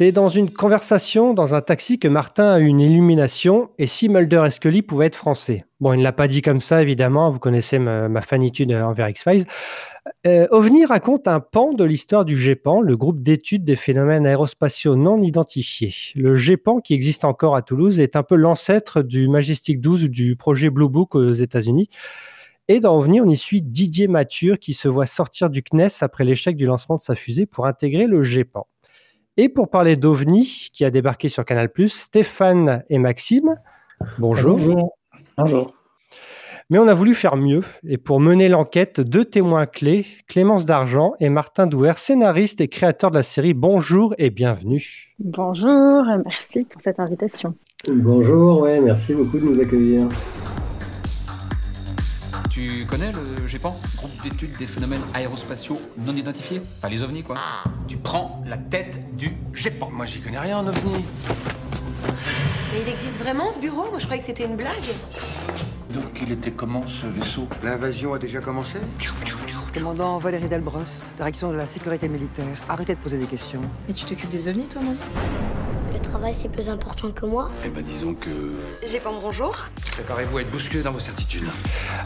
C'est dans une conversation dans un taxi que Martin a eu une illumination et si Mulder et Scully pouvaient être français. Bon, il ne l'a pas dit comme ça, évidemment, vous connaissez ma, fanitude envers X-Files. Euh, OVNI raconte un pan de l'histoire du GEPAN, le groupe d'études des phénomènes aérospatiaux non identifiés. Le GEPAN, qui existe encore à Toulouse, est un peu l'ancêtre du Majestic 12 ou du projet Blue Book aux États-Unis. Et dans OVNI, on y suit Didier Mature qui se voit sortir du CNES après l'échec du lancement de sa fusée pour intégrer le GEPAN. Et pour parler d'OVNI, qui a débarqué sur Canal+, Stéphane et Maxime. Bonjour. Bonjour. Bonjour. Mais on a voulu faire mieux. Et pour mener l'enquête, deux témoins clés, Clémence Dargent et Martin Douer, scénaristes et créateurs de la série. Bonjour et bienvenue. Bonjour, merci pour cette invitation. Bonjour, ouais, merci beaucoup de nous accueillir. Tu connais le GEPAN Groupe d'études des phénomènes aérospatiaux non identifiés? Pas les ovnis, quoi. Tu prends la tête du GEPAN. Moi, j'y connais rien en ovnis. Mais il existe vraiment ce bureau? Moi, je croyais que c'était une blague. Donc, il était comment ce vaisseau? L'invasion a déjà commencé? Commandant Valérie Delbros, direction de la sécurité militaire. Arrêtez de poser des questions. Mais tu t'occupes des ovnis, toi, non? Le travail, c'est plus important que moi Eh ben, disons que. J'ai pas mon bonjour. Préparez-vous à être bousculé dans vos certitudes.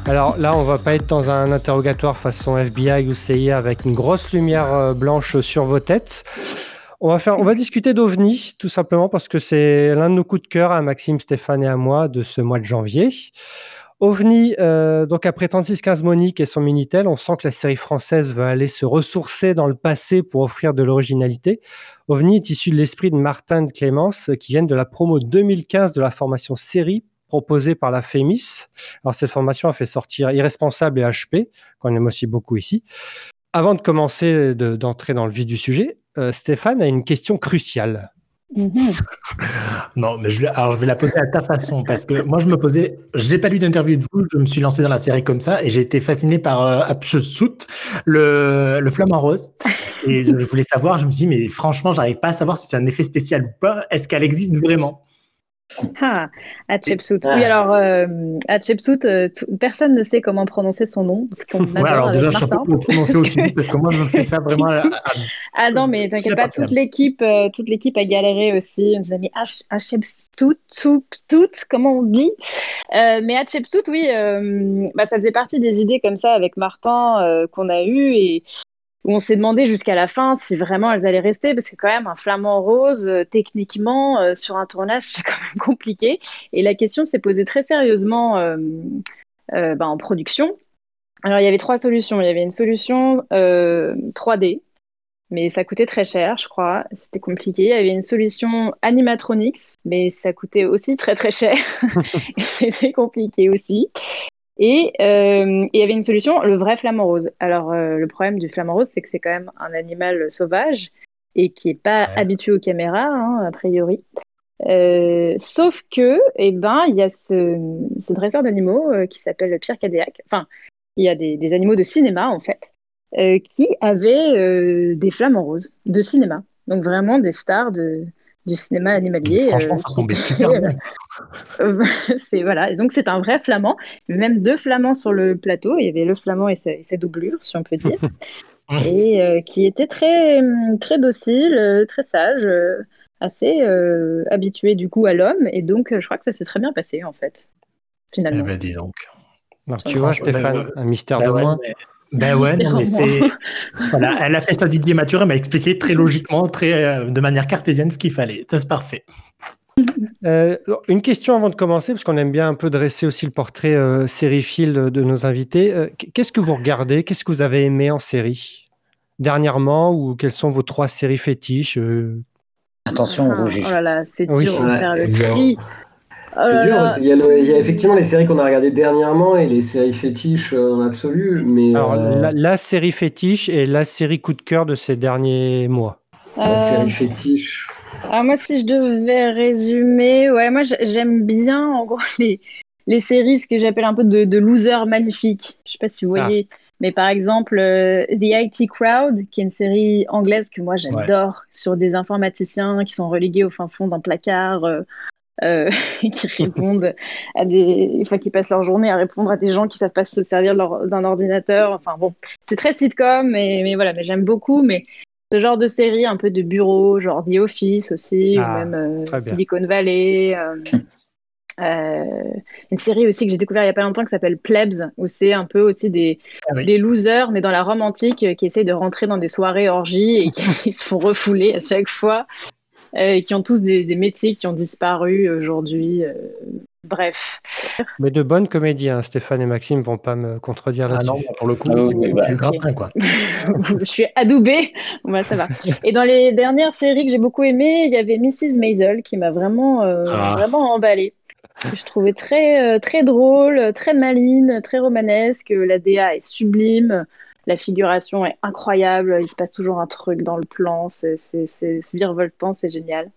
Alors là, on va pas être dans un interrogatoire façon FBI ou CIA avec une grosse lumière euh, blanche sur vos têtes. On va, faire, on va discuter d'OVNI, tout simplement parce que c'est l'un de nos coups de cœur à Maxime, Stéphane et à moi de ce mois de janvier. OVNI, euh, donc après 3615 Monique et son Minitel, on sent que la série française va aller se ressourcer dans le passé pour offrir de l'originalité. OVNI est issu de l'esprit de Martin de Clémence, qui viennent de la promo 2015 de la formation série proposée par la FEMIS. Alors cette formation a fait sortir Irresponsable et HP, qu'on aime aussi beaucoup ici. Avant de commencer d'entrer dans le vif du sujet, euh, Stéphane a une question cruciale. Mhm. non, mais je vais, je la poser à ta façon parce que moi je me posais, j'ai pas lu d'interview de vous, je me suis lancé dans la série comme ça et j'ai été fasciné par euh, le, le flamant rose. Et je voulais savoir, je me dis, mais franchement, j'arrive pas à savoir si c'est un effet spécial ou pas. Est-ce qu'elle existe vraiment? ah, Hatshepsut. Oui, alors, euh, Hatshepsut, euh, personne ne sait comment prononcer son nom. ouais, alors déjà, je sais pas le prononcer aussi parce que moi, je fais ça vraiment. ah non, mais t'inquiète pas, toute l'équipe, euh, toute l'équipe a galéré aussi. On nous a mis Hatshepsut, comment on dit? Mais Hatshepsut, oui, bah, ça faisait partie des idées comme ça avec Martin qu'on a eu et où on s'est demandé jusqu'à la fin si vraiment elles allaient rester, parce que quand même un flamant rose, euh, techniquement, euh, sur un tournage, c'est quand même compliqué. Et la question s'est posée très sérieusement euh, bah, en production. Alors il y avait trois solutions. Il y avait une solution 3D, mais ça coûtait très cher, je crois. C'était compliqué. Il y avait une solution animatronics, mais ça coûtait aussi très très cher. C'était compliqué aussi. Et euh, il y avait une solution, le vrai flamant rose. Alors, euh, le problème du flamant rose, c'est que c'est quand même un animal sauvage et qui n'est pas habitué aux caméras, hein, a priori. Euh, sauf que, eh ben, il y a ce, ce dresseur d'animaux qui s'appelle Pierre Cadéac. Enfin, il y a des, des animaux de cinéma, en fait, qui avaient des flamants roses de cinéma. Donc, vraiment des stars de, du cinéma animalier. Franchement, ça tombait super bien. c'est voilà. Et donc c'est un vrai flamand. Même deux flamands sur le plateau. Il y avait le flamand et ses, doublures, si on peut dire, et euh, qui était très très docile, euh, très sage, euh, assez habitué du coup à l'homme. Et donc je crois que ça s'est très bien passé en fait. Finalement. Eh ben, dis donc. tu vois, Stéphane, un mystère de moins. Ben ouais, non, mais c'est. voilà, elle a fait ça Didier Mathurin, elle m'a expliqué très logiquement, très, euh, de manière cartésienne ce qu'il fallait. Ça, c'est parfait. Euh, une question avant de commencer, parce qu'on aime bien un peu dresser aussi le portrait euh, sériephile de, nos invités. Qu'est-ce que vous regardez? Qu'est-ce que vous avez aimé en série? Dernièrement Ou quelles sont vos trois séries fétiches? Attention, vous jugez. Oh là là, c'est dur de faire le tri. C'est dur parce qu'il y, a effectivement les séries qu'on a regardées dernièrement et les séries fétiches euh, en absolu. Mais Alors, euh, la, série fétiche et la série coup de cœur de ces derniers mois. La série fétiche. Alors ah, moi, si je devais résumer, ouais, moi j'aime bien en gros les, les séries, ce que j'appelle un peu de, de losers magnifiques. Je sais pas si vous ah. voyez. Mais par exemple, euh, The IT Crowd, qui est une série anglaise que moi j'adore, sur des informaticiens qui sont relégués au fin fond d'un placard euh, qui répondent à des, enfin, qui passent leur journée à répondre à des gens qui savent pas se servir d'un ordinateur. Enfin bon, c'est très sitcom, mais, mais voilà, mais j'aime beaucoup. Mais ce genre de série un peu de bureau, genre The Office aussi, ou Ah, même euh. Silicon Valley. euh, euh, une série aussi que j'ai découvert il y a pas longtemps qui s'appelle Plebs, où c'est un peu aussi des, Ah oui. des losers, mais dans la Rome antique, euh, qui essayent de rentrer dans des soirées orgies et qui se font refouler à chaque fois, euh, et qui ont tous des, des métiers qui ont disparu aujourd'hui. euh, bref. Mais de bonnes comédies, hein. Stéphane et Maxime vont pas me contredire Ah là-dessus. non, pour le coup, Ah oui, bah. du gratin, quoi. je suis adoubée. Bon, ça va. Et dans les dernières séries que j'ai beaucoup aimées, il y avait Mrs. Maisel qui m'a vraiment, euh, Ah. vraiment emballée. Que Je trouvais très, euh, très drôle, très maligne, très romanesque. La DA est sublime. La figuration est incroyable. Il se passe toujours un truc dans le plan. C'est c'est- c'est virevoltant, c'est génial.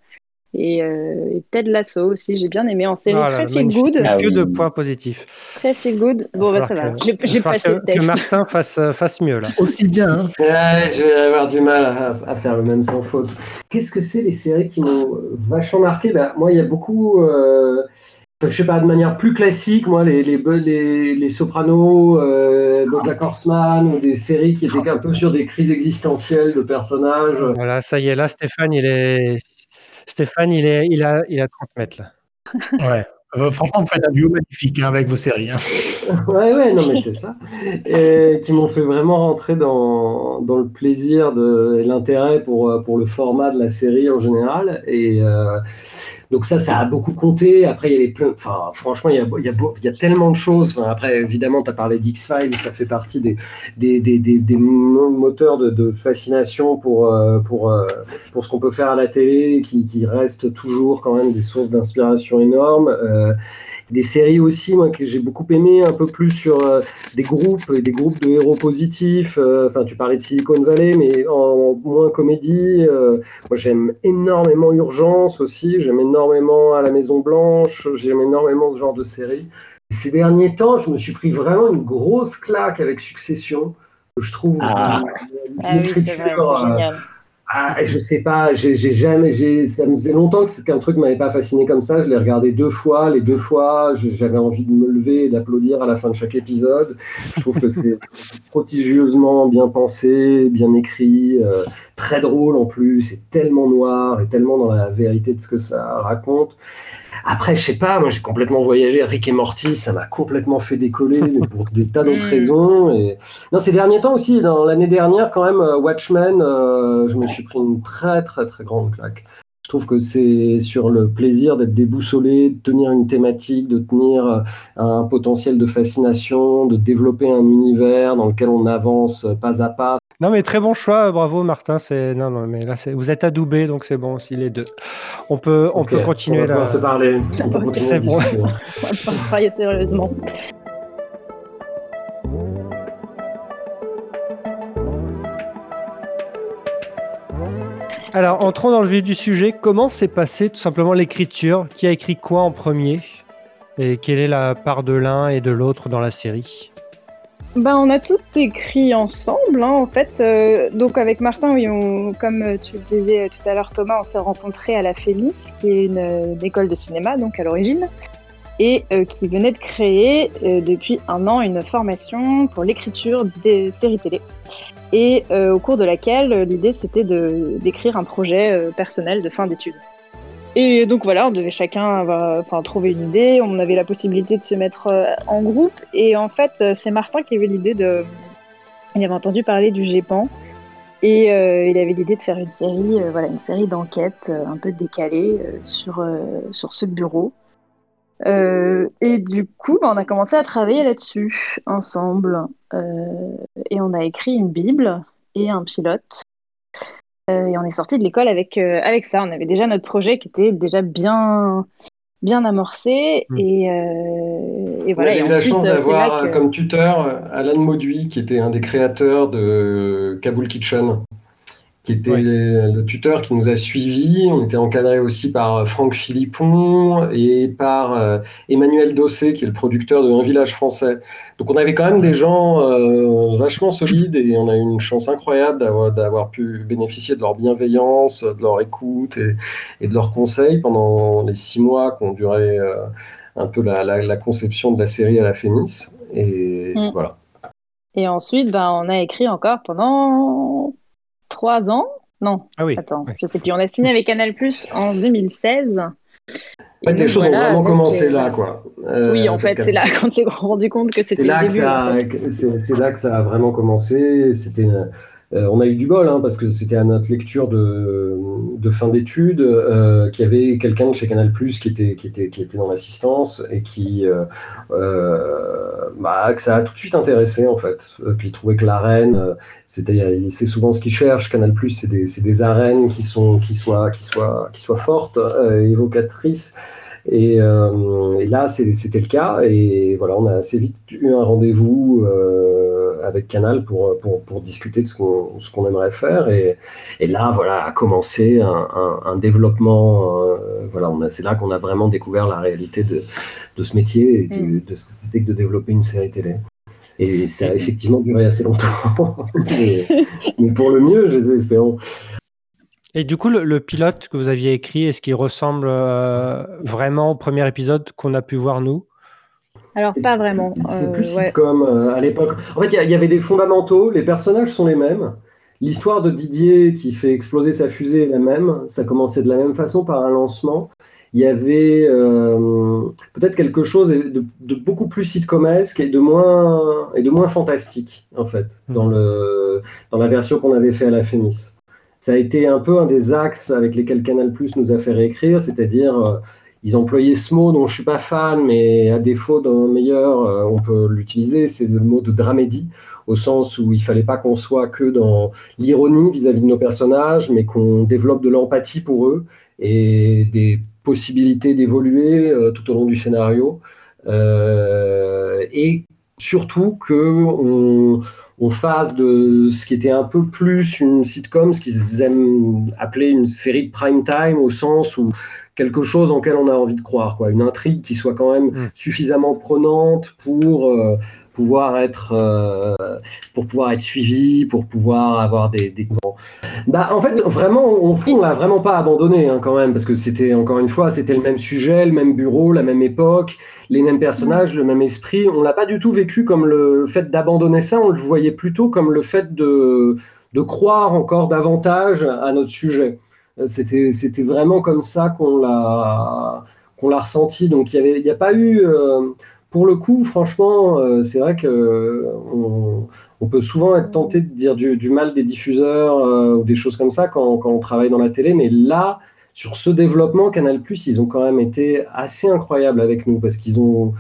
Et, euh, et Ted Lasso aussi, j'ai bien aimé en série Ah très feel good. Ah Que oui. de points positifs. Très feel good. Bon, bah ça que- va j'ai passé que, le que test. Martin fasse, euh, fasse mieux là. Aussi bien, hein. Ouais, je vais avoir du mal à, à faire le même sans faute. Qu'est-ce que c'est les séries qui m'ont vachement marqué? Bah, Moi, il y a beaucoup, euh, je sais pas, de manière plus classique, moi, les, les, les, les Sopranos, euh, Bojack Horseman, ou des séries qui étaient un peu sur des crises existentielles de personnages. Voilà, ça y est, là, Stéphane, il est. Stéphane, il, est, il, a, il a 30 mètres là. Ouais. Euh, franchement, vous faites un duo magnifique hein, avec vos séries. hein. Ouais, ouais, non, mais c'est ça. Et qui m'ont fait vraiment rentrer dans, dans le plaisir de, et l'intérêt pour, pour le format de la série en général. Et euh, donc, ça, ça a beaucoup compté. Après, il y avait plein. Enfin, franchement, il y a, il y a, il y a tellement de choses. Après, évidemment, tu as parlé d'X-Files, ça fait partie des, des, des, des, des mo- moteurs de, de fascination pour, euh, pour, euh, pour ce qu'on peut faire à la télé, qui, qui restent toujours quand même des sources d'inspiration énormes. Euh, des séries aussi, moi, que j'ai beaucoup aimé, un peu plus sur euh, des groupes, des groupes de héros positifs. euh, Enfin, tu parlais de Silicon Valley, mais en moins comédie. euh, moi, j'aime énormément Urgence aussi. J'aime énormément À la Maison Blanche. J'aime énormément ce genre de séries. Ces derniers temps, je me suis pris vraiment une grosse claque avec Succession. que Je trouve Ah. une- une Ah oui, c'est vrai, écriture, c'est euh, génial. Ah, je sais pas, j'ai jamais, ça me faisait longtemps que qu'un truc m'avait pas fasciné comme ça. Je l'ai regardé deux fois, les deux fois, j'avais envie de me lever et d'applaudir à la fin de chaque épisode. Je trouve que c'est prodigieusement bien pensé, bien écrit, euh, très drôle en plus. C'est tellement noir et tellement dans la vérité de ce que ça raconte. Après, je sais pas, moi j'ai complètement voyagé. Rick et Morty, ça m'a complètement fait décoller, mais pour des tas d'autres Mm. raisons. Et... Non, ces derniers temps aussi, dans l'année dernière, quand même, euh, Watchmen, euh, je me suis pris une très très très grande claque. Je trouve que c'est sur le plaisir d'être déboussolé, de tenir une thématique, de tenir euh, un potentiel de fascination, de développer un univers dans lequel on avance pas à pas. Non, mais très bon choix, bravo Martin. C'est non, non, mais là, vous êtes adoubés, donc c'est bon aussi les deux. On peut, on Ok, peut continuer on va là. se parler. C'est bon. On va travailler sérieusement. Alors, entrons dans le vif du sujet. Comment s'est passée tout simplement l'écriture? Qui a écrit quoi en premier? Et quelle est la part de l'un et de l'autre dans la série? Ben, on a tout écrit ensemble, hein, en fait. Euh, donc, avec Martin, oui, on- comme euh, tu le disais euh, tout à l'heure, Thomas, on s'est rencontrés à la Fémis, qui est une, école de cinéma, donc à l'origine, et qui venait de créer depuis un an une formation pour l'écriture des séries télé. Et au cours de laquelle l'idée c'était d'écrire un projet personnel de fin d'études. Et donc voilà, on devait chacun trouver une idée, on avait la possibilité de se mettre euh, en groupe, et en fait, euh, c'est Martin qui avait l'idée de. Il avait entendu parler du GEPAN, et euh, il avait l'idée de faire une série, voilà, une série d'enquêtes un peu décalée euh, sur, sur ce bureau. Et du coup, bah, on a commencé à travailler là-dessus ensemble, et on a écrit une Bible et un pilote. Euh, et on est sorti de l'école avec, euh, avec ça. On avait déjà notre projet qui était déjà bien, bien amorcé. Mm. Et, euh, et On voilà. a Et eu la ensuite, chance d'avoir que- comme tuteur Alan Mauduit, qui était un des créateurs de Kabul Kitchen, qui était le tuteur qui nous a suivis. On était encadré aussi par euh, Franck Philippon et par euh, Emmanuel Dossé, qui est le producteur de Un village français. Donc on avait quand même des gens euh, vachement solides et on a eu une chance incroyable d'avoir, pu bénéficier de leur bienveillance, de leur écoute et, et de leurs conseils pendant les six mois qui ont duré euh, un peu la, la- la conception de la série à la Fémis. Et Mm. voilà. Et ensuite, ben, on a écrit encore pendant trois ans? Non. Ah oui. Attends, je sais plus. On a signé avec Canal Plus en 2016. En fait, les choses ont vraiment commencé là, quoi. Euh, oui, en fait, c'est là qu'on s'est rendu compte que c'était le début. C'est là que ça a vraiment commencé. C'était euh, on a eu du bol hein, parce que c'était à notre lecture de, fin d'études euh, qu'il y avait quelqu'un de chez Canal Plus qui était, qui était, dans l'assistance et qui euh, bah, que ça a tout de suite intéressé en fait. Puis trouvait que l'arène, c'est souvent ce qu'ils cherchent. Canal Plus, c'est des, des, arènes qui sont qui soient qui soient qui soient fortes, évocatrices. Et, et là, c'était le cas. Et voilà, on a assez vite eu un rendez-vous avec Canal pour, pour, pour discuter de ce qu'on aimerait faire. Et, et, là, voilà, a commencé un, un, développement. Euh, voilà, c'est là qu'on a vraiment découvert la réalité de, de ce métier et de, mm. ce que c'était que de développer une série télé. Et ça a effectivement duré assez longtemps, mais, pour le mieux, espérons. Et du coup, le, pilote que vous aviez écrit, est-ce qu'il ressemble euh, vraiment au premier épisode qu'on a pu voir nous? Alors, pas vraiment. C'est plus euh, sitcom euh, à l'époque. En fait, il y, avait des fondamentaux, les personnages sont les mêmes. L'histoire de Didier qui fait exploser sa fusée est la même. Ça commençait de la même façon par un lancement. Il y avait euh, peut-être quelque chose de, beaucoup plus sitcomesque et de moins, et de moins fantastique, en fait, hmm. dans, le, dans la version qu'on avait fait à la Fémis. Ça a été un peu un des axes avec lesquels Canal Plus nous a fait réécrire, c'est-à-dire ils employaient ce mot dont je suis pas fan, mais à défaut d'un meilleur, euh, on peut l'utiliser. C'est le mot de dramédie, au sens où il fallait pas qu'on soit que dans l'ironie vis-à-vis de nos personnages, mais qu'on développe de l'empathie pour eux et des possibilités d'évoluer euh, tout au long du scénario. Euh, et surtout que on, fasse de ce qui était un peu plus une sitcom, ce qu'ils aiment appeler une série de prime time, au sens où quelque chose en quel on a envie de croire, quoi. Une intrigue qui soit quand même mm. suffisamment prenante pour euh, pouvoir être euh, pour pouvoir être suivi, pour pouvoir avoir des, des... Bah, en fait, vraiment, on, on l'a vraiment pas abandonné hein, quand même, parce que c'était encore une fois, c'était le même sujet, le même bureau, la même époque, les mêmes personnages, le même esprit. On l'a pas du tout vécu comme le fait d'abandonner ça. On le voyait plutôt comme le fait de de croire encore davantage à notre sujet. C'était, c'était vraiment comme ça qu'on l'a, qu'on l'a ressenti. Donc il n'y a pas eu, euh, pour le coup, franchement, euh, c'est vrai que on, peut souvent être tenté de dire du, mal des diffuseurs euh, ou des choses comme ça quand, quand, on travaille dans la télé, mais là, sur ce développement, Canal+, ils ont quand même été assez incroyables avec nous parce qu'ils ont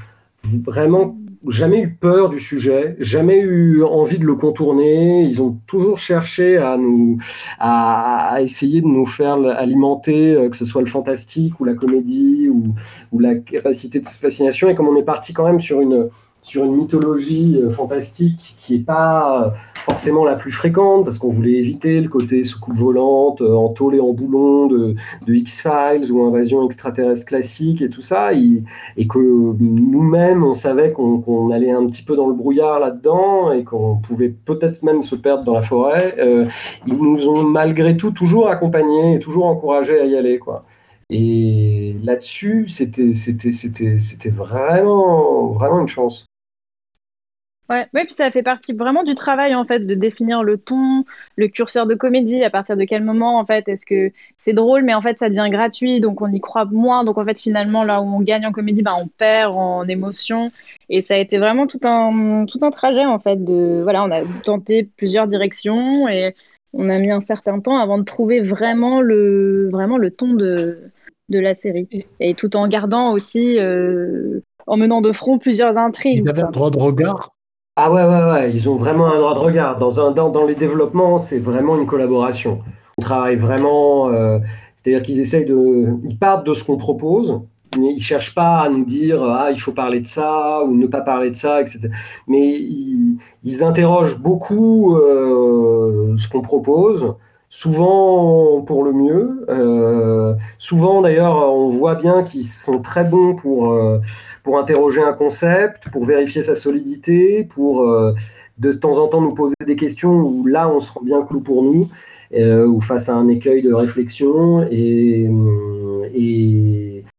vraiment jamais eu peur du sujet, jamais eu envie de le contourner. Ils ont toujours cherché à nous, à, essayer de nous faire alimenter, euh, que ce soit le fantastique ou la comédie ou, ou la capacité de fascination. Et comme on est parti quand même sur une sur une mythologie euh, fantastique qui n'est pas forcément la plus fréquente, parce qu'on voulait éviter le côté soucoupe volante, euh, en tôle et en boulon de, X-Files ou invasion extraterrestre classique et tout ça, et, que nous-mêmes, on savait qu'on allait un petit peu dans le brouillard là-dedans et qu'on pouvait peut-être même se perdre dans la forêt. Euh, ils nous ont malgré tout toujours accompagnés et toujours encouragés à y aller. Quoi. Et là-dessus, c'était vraiment, vraiment une chance. Ouais, ouais, puis ça fait partie vraiment du travail en fait de définir le ton, le curseur de comédie, à partir de quel moment en fait est-ce que c'est drôle, mais en fait ça devient gratuit, donc on y croit moins, donc en fait finalement là où on gagne en comédie, bah, on perd en émotion, et ça a été vraiment tout un tout un trajet en fait de voilà, on a tenté plusieurs directions et on a mis un certain temps avant de trouver vraiment le vraiment le ton de de la série, et tout en gardant aussi euh, en menant de front plusieurs intrigues. Ils avaient un droit de regard ah ouais, ouais, ouais, ils ont vraiment un droit de regard. Dans, un, dans, dans les développements, c'est vraiment une collaboration. On travaille vraiment, euh, c'est-à-dire qu'ils essayent de. Ils partent de ce qu'on propose, mais ils cherchent pas à nous dire ah il faut parler de ça ou ne pas parler de ça, etc. Mais ils, ils interrogent beaucoup euh, ce qu'on propose, souvent pour le mieux. Euh, souvent d'ailleurs, on voit bien qu'ils sont très bons pour euh, interroger un concept, pour vérifier sa solidité, pour euh, de temps en temps nous poser des questions où là on se rend bien clou pour nous, ou face à un écueil de réflexion. Et,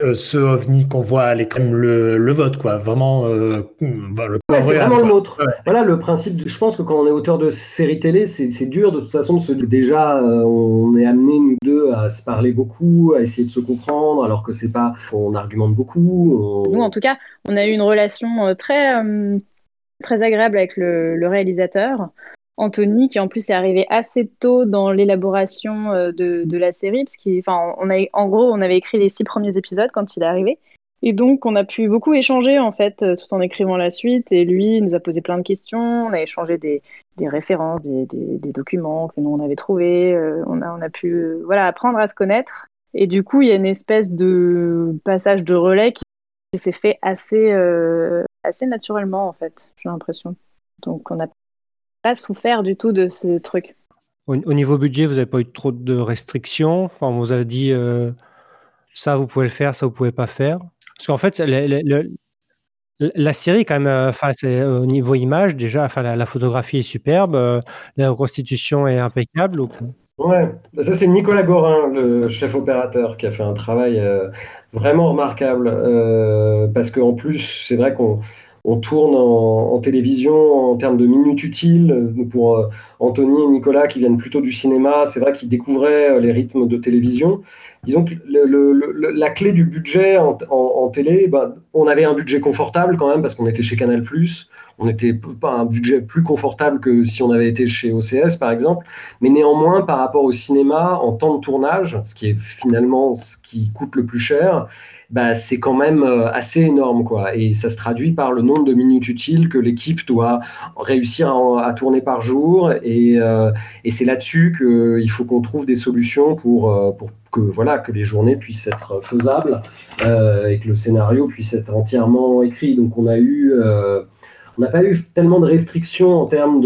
euh, ce ovni qu'on voit à l'écran, le, le vote, quoi. Vraiment, euh, le c'est vraiment le nôtre. Voilà le principe. je pense que quand on est auteur de série télé, c'est dur de toute façon de se déjà euh, on est amené nous deux à se parler beaucoup, à essayer de se comprendre, alors que c'est pas, on argumente beaucoup. Nous, en tout cas, on a eu une relation très très agréable avec le, le réalisateur. Anthony, qui en plus est arrivé assez tôt dans l'élaboration euh, de, la série, parce qu'en on a, en gros, on avait écrit les six premiers épisodes quand il est arrivé. Et donc, on a pu beaucoup échanger, en fait, euh, tout en écrivant la suite. Et lui, nous a posé plein de questions. On a échangé des, références, des, documents que nous, on avait trouvés. Euh, on, a, on a pu voilà, apprendre à se connaître. Et du coup, il y a une espèce de passage de relais qui s'est fait assez, assez naturellement, en fait, j'ai l'impression. Donc, on a pas souffert du tout de ce truc. Au, niveau budget, vous n'avez pas eu trop de restrictions enfin, On vous a dit euh, ça, vous pouvez le faire, ça, vous pouvez pas faire Parce qu'en fait, la série, quand même, euh, enfin, au niveau image, déjà, enfin, la, photographie est superbe, euh, la reconstitution est impeccable. Donc... Ouais, bah, ça c'est Nicolas Gorin, le chef opérateur, qui a fait un travail vraiment remarquable. parce qu'en plus, c'est vrai qu'on on tourne en, télévision en termes de minutes utiles. Pour euh, Anthony et Nicolas qui viennent plutôt du cinéma, c'est vrai qu'ils découvraient euh, les rythmes de télévision. Disons que la clé du budget en, télé, ben, on avait un budget confortable quand même parce qu'on était chez Canal+. On n'était pas un budget plus confortable que si on avait été chez OCS par exemple. Mais néanmoins, par rapport au cinéma, en temps de tournage, ce qui est finalement ce qui coûte le plus cher, bah, c'est quand même euh, assez énorme. Quoi. Et ça se traduit par le nombre de minutes utiles que l'équipe doit réussir à, tourner par jour. Et, euh, et c'est là-dessus qu'il faut qu'on trouve des solutions pour, euh, pour que, voilà, que les journées puissent être faisables et que le scénario puisse être entièrement écrit. Donc on a eu... on n'a pas eu tellement de restrictions en termes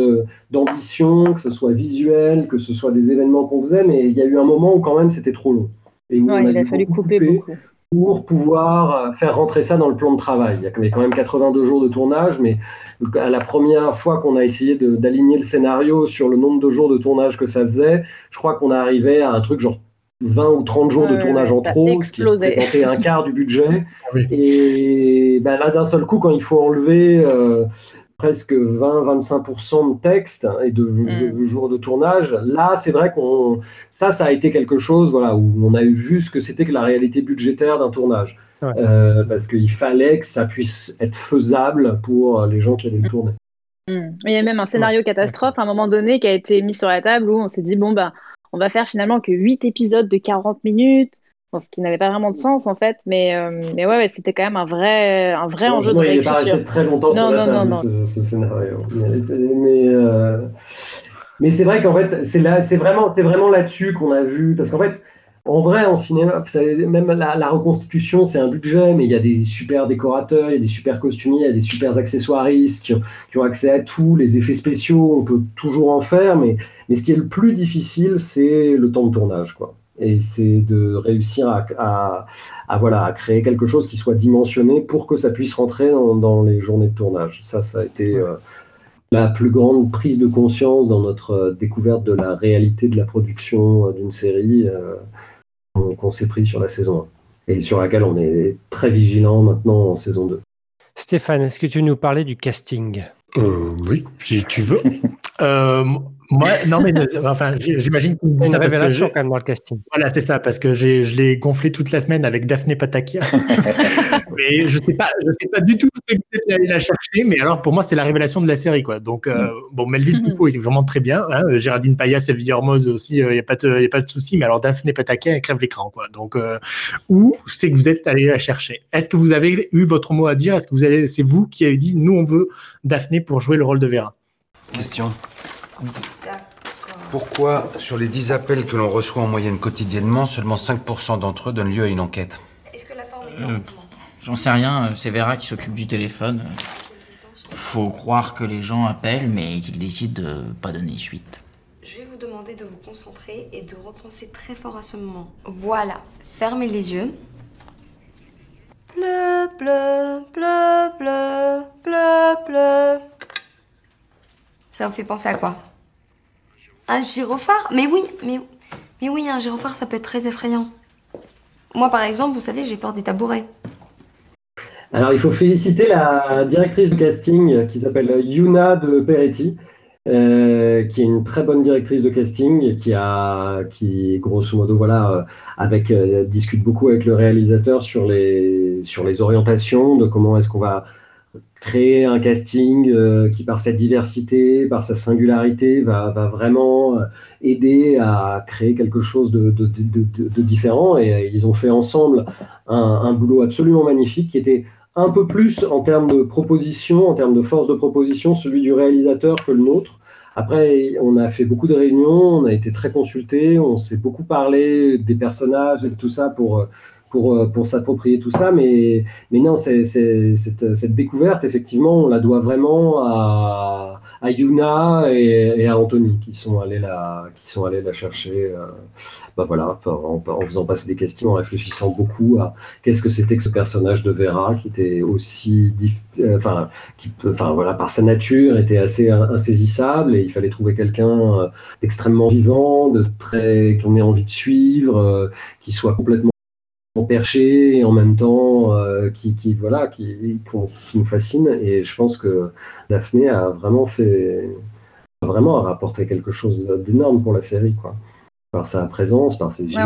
d'ambition, que ce soit visuel, que ce soit des événements qu'on faisait, mais il y a eu un moment où quand même c'était trop long. Et il a, fallu couper beaucoup pour pouvoir euh, faire rentrer ça dans le plan de travail. Il y a quand même 82 jours de tournage, mais à la première fois qu'on a essayé d'aligner le scénario sur le nombre de jours de tournage que ça faisait, je crois qu'on arrivait à un truc genre 20 ou 30 jours de tournage en trop, ce qui représentait un quart du budget. Ah et ben là, d'un seul coup, quand il faut enlever euh, presque 20-25% de texte et de, mm. jours de tournage. Là, c'est vrai qu'on ça, ça a été quelque chose voilà, où on a vu ce que c'était que la réalité budgétaire d'un tournage. Euh, parce qu'il fallait que ça puisse être faisable pour les gens qui allaient le tourner. Mm. Il y a même un scénario catastrophe à un moment donné qui a été mis sur la table où on s'est dit bon, bah, on va faire finalement que 8 épisodes de 40 minutes ce qui n'avait pas vraiment de sens en fait, mais, euh, mais ouais, c'était quand même un vrai, un vrai enjeu de réécriture. Il est pas très longtemps non, sur la table, ce, ce, scénario. Mais, euh, mais, c'est vrai qu'en fait, c'est là, c'est vraiment, c'est vraiment là-dessus qu'on a vu, parce qu'en fait, en vrai, en cinéma, même la, la reconstitution, c'est un budget, mais il y a des super décorateurs, il y a des super costumiers, il y a des super accessoiristes qui, qui, ont accès à tout, les effets spéciaux, on peut toujours en faire, mais, mais ce qui est le plus difficile, c'est le temps de tournage, quoi et c'est de réussir à, voilà, à créer quelque chose qui soit dimensionné pour que ça puisse rentrer dans, les journées de tournage. Ça, ça a été euh, la plus grande prise de conscience dans notre euh, découverte de la réalité de la production euh, d'une série qu'on s'est pris sur la saison 1 et sur laquelle on est très vigilant maintenant en saison 2. Stéphane, est-ce que tu veux nous parler du casting? Oui, si tu veux. Moi, non, mais enfin, j'imagine qu'il une révélation quand même dans le casting. Voilà, c'est ça, parce que je l'ai gonflé toute la semaine avec Daphné Patakia. mais je sais pas, je sais pas du tout ce que vous allez la chercher, mais alors pour moi, c'est la révélation de la série, quoi. Donc, euh, mm. bon, Melville Poupeau est vraiment très bien. Hein. Géraldine Payas et Hormoz aussi, il euh, n'y a pas de, a pas de souci. Mais alors Daphné Patakia, elle crève l'écran, quoi. Donc, euh, où c'est que vous êtes allé la chercher? Est-ce que vous avez eu votre mot à dire? Est-ce que vous avez, c'est vous qui avez dit, nous, on veut Daphné pour jouer le rôle de Vera? Question. Pourquoi, sur les 10 appels que l'on reçoit en moyenne quotidiennement, seulement 5% d'entre eux donnent lieu à une enquête euh, J'en sais rien, euh, c'est Vera qui s'occupe du téléphone. Faut croire que les gens appellent, mais qu'ils décident de pas donner suite. Je vais vous demander de vous concentrer et de repenser très fort à ce moment. Voilà, fermez les yeux. Bleu, bleu, bleu, bleu, bleu, bleu. Ça vous fait penser à quoi? Un gyrophare? Mais oui, mais, mais oui, un gyrophare, ça peut être très effrayant. Moi, par exemple, vous savez, j'ai peur des tabourets. Alors, il faut féliciter la directrice de casting qui s'appelle Yuna de Peretti, euh, qui est une très bonne directrice de casting, qui a, grosso modo, voilà, euh, avec euh, discute beaucoup avec le réalisateur sur les orientations de comment est-ce qu'on va créer un casting qui, par sa diversité, par sa singularité, va, vraiment aider à créer quelque chose de, différent. Et ils ont fait ensemble un, un boulot absolument magnifique qui était un peu plus en termes de proposition, en termes de force de proposition, celui du réalisateur que le nôtre. Après, on a fait beaucoup de réunions, on a été très consultés, on s'est beaucoup parlé des personnages et de tout ça pour, pour, pour s'approprier tout ça. Mais, mais non, cette, découverte, effectivement, on la doit vraiment à, à Yuna et, à Anthony qui sont allés la, qui sont allés la chercher. Euh, bah voilà, en, en, faisant passer des questions, en réfléchissant beaucoup à qu'est-ce que c'était que ce personnage de Vera qui était aussi, euh, enfin, qui, enfin voilà, par sa nature était assez insaisissable et il fallait trouver quelqu'un euh, d'extrêmement vivant, de très qu'on ait envie de suivre, qui soit complètement perché et en même temps euh, qui, qui, voilà qui, qui, nous fascine et je pense que Daphné a vraiment fait vraiment rapporté quelque chose d'énorme pour la série quoi par sa présence, par ses yeux,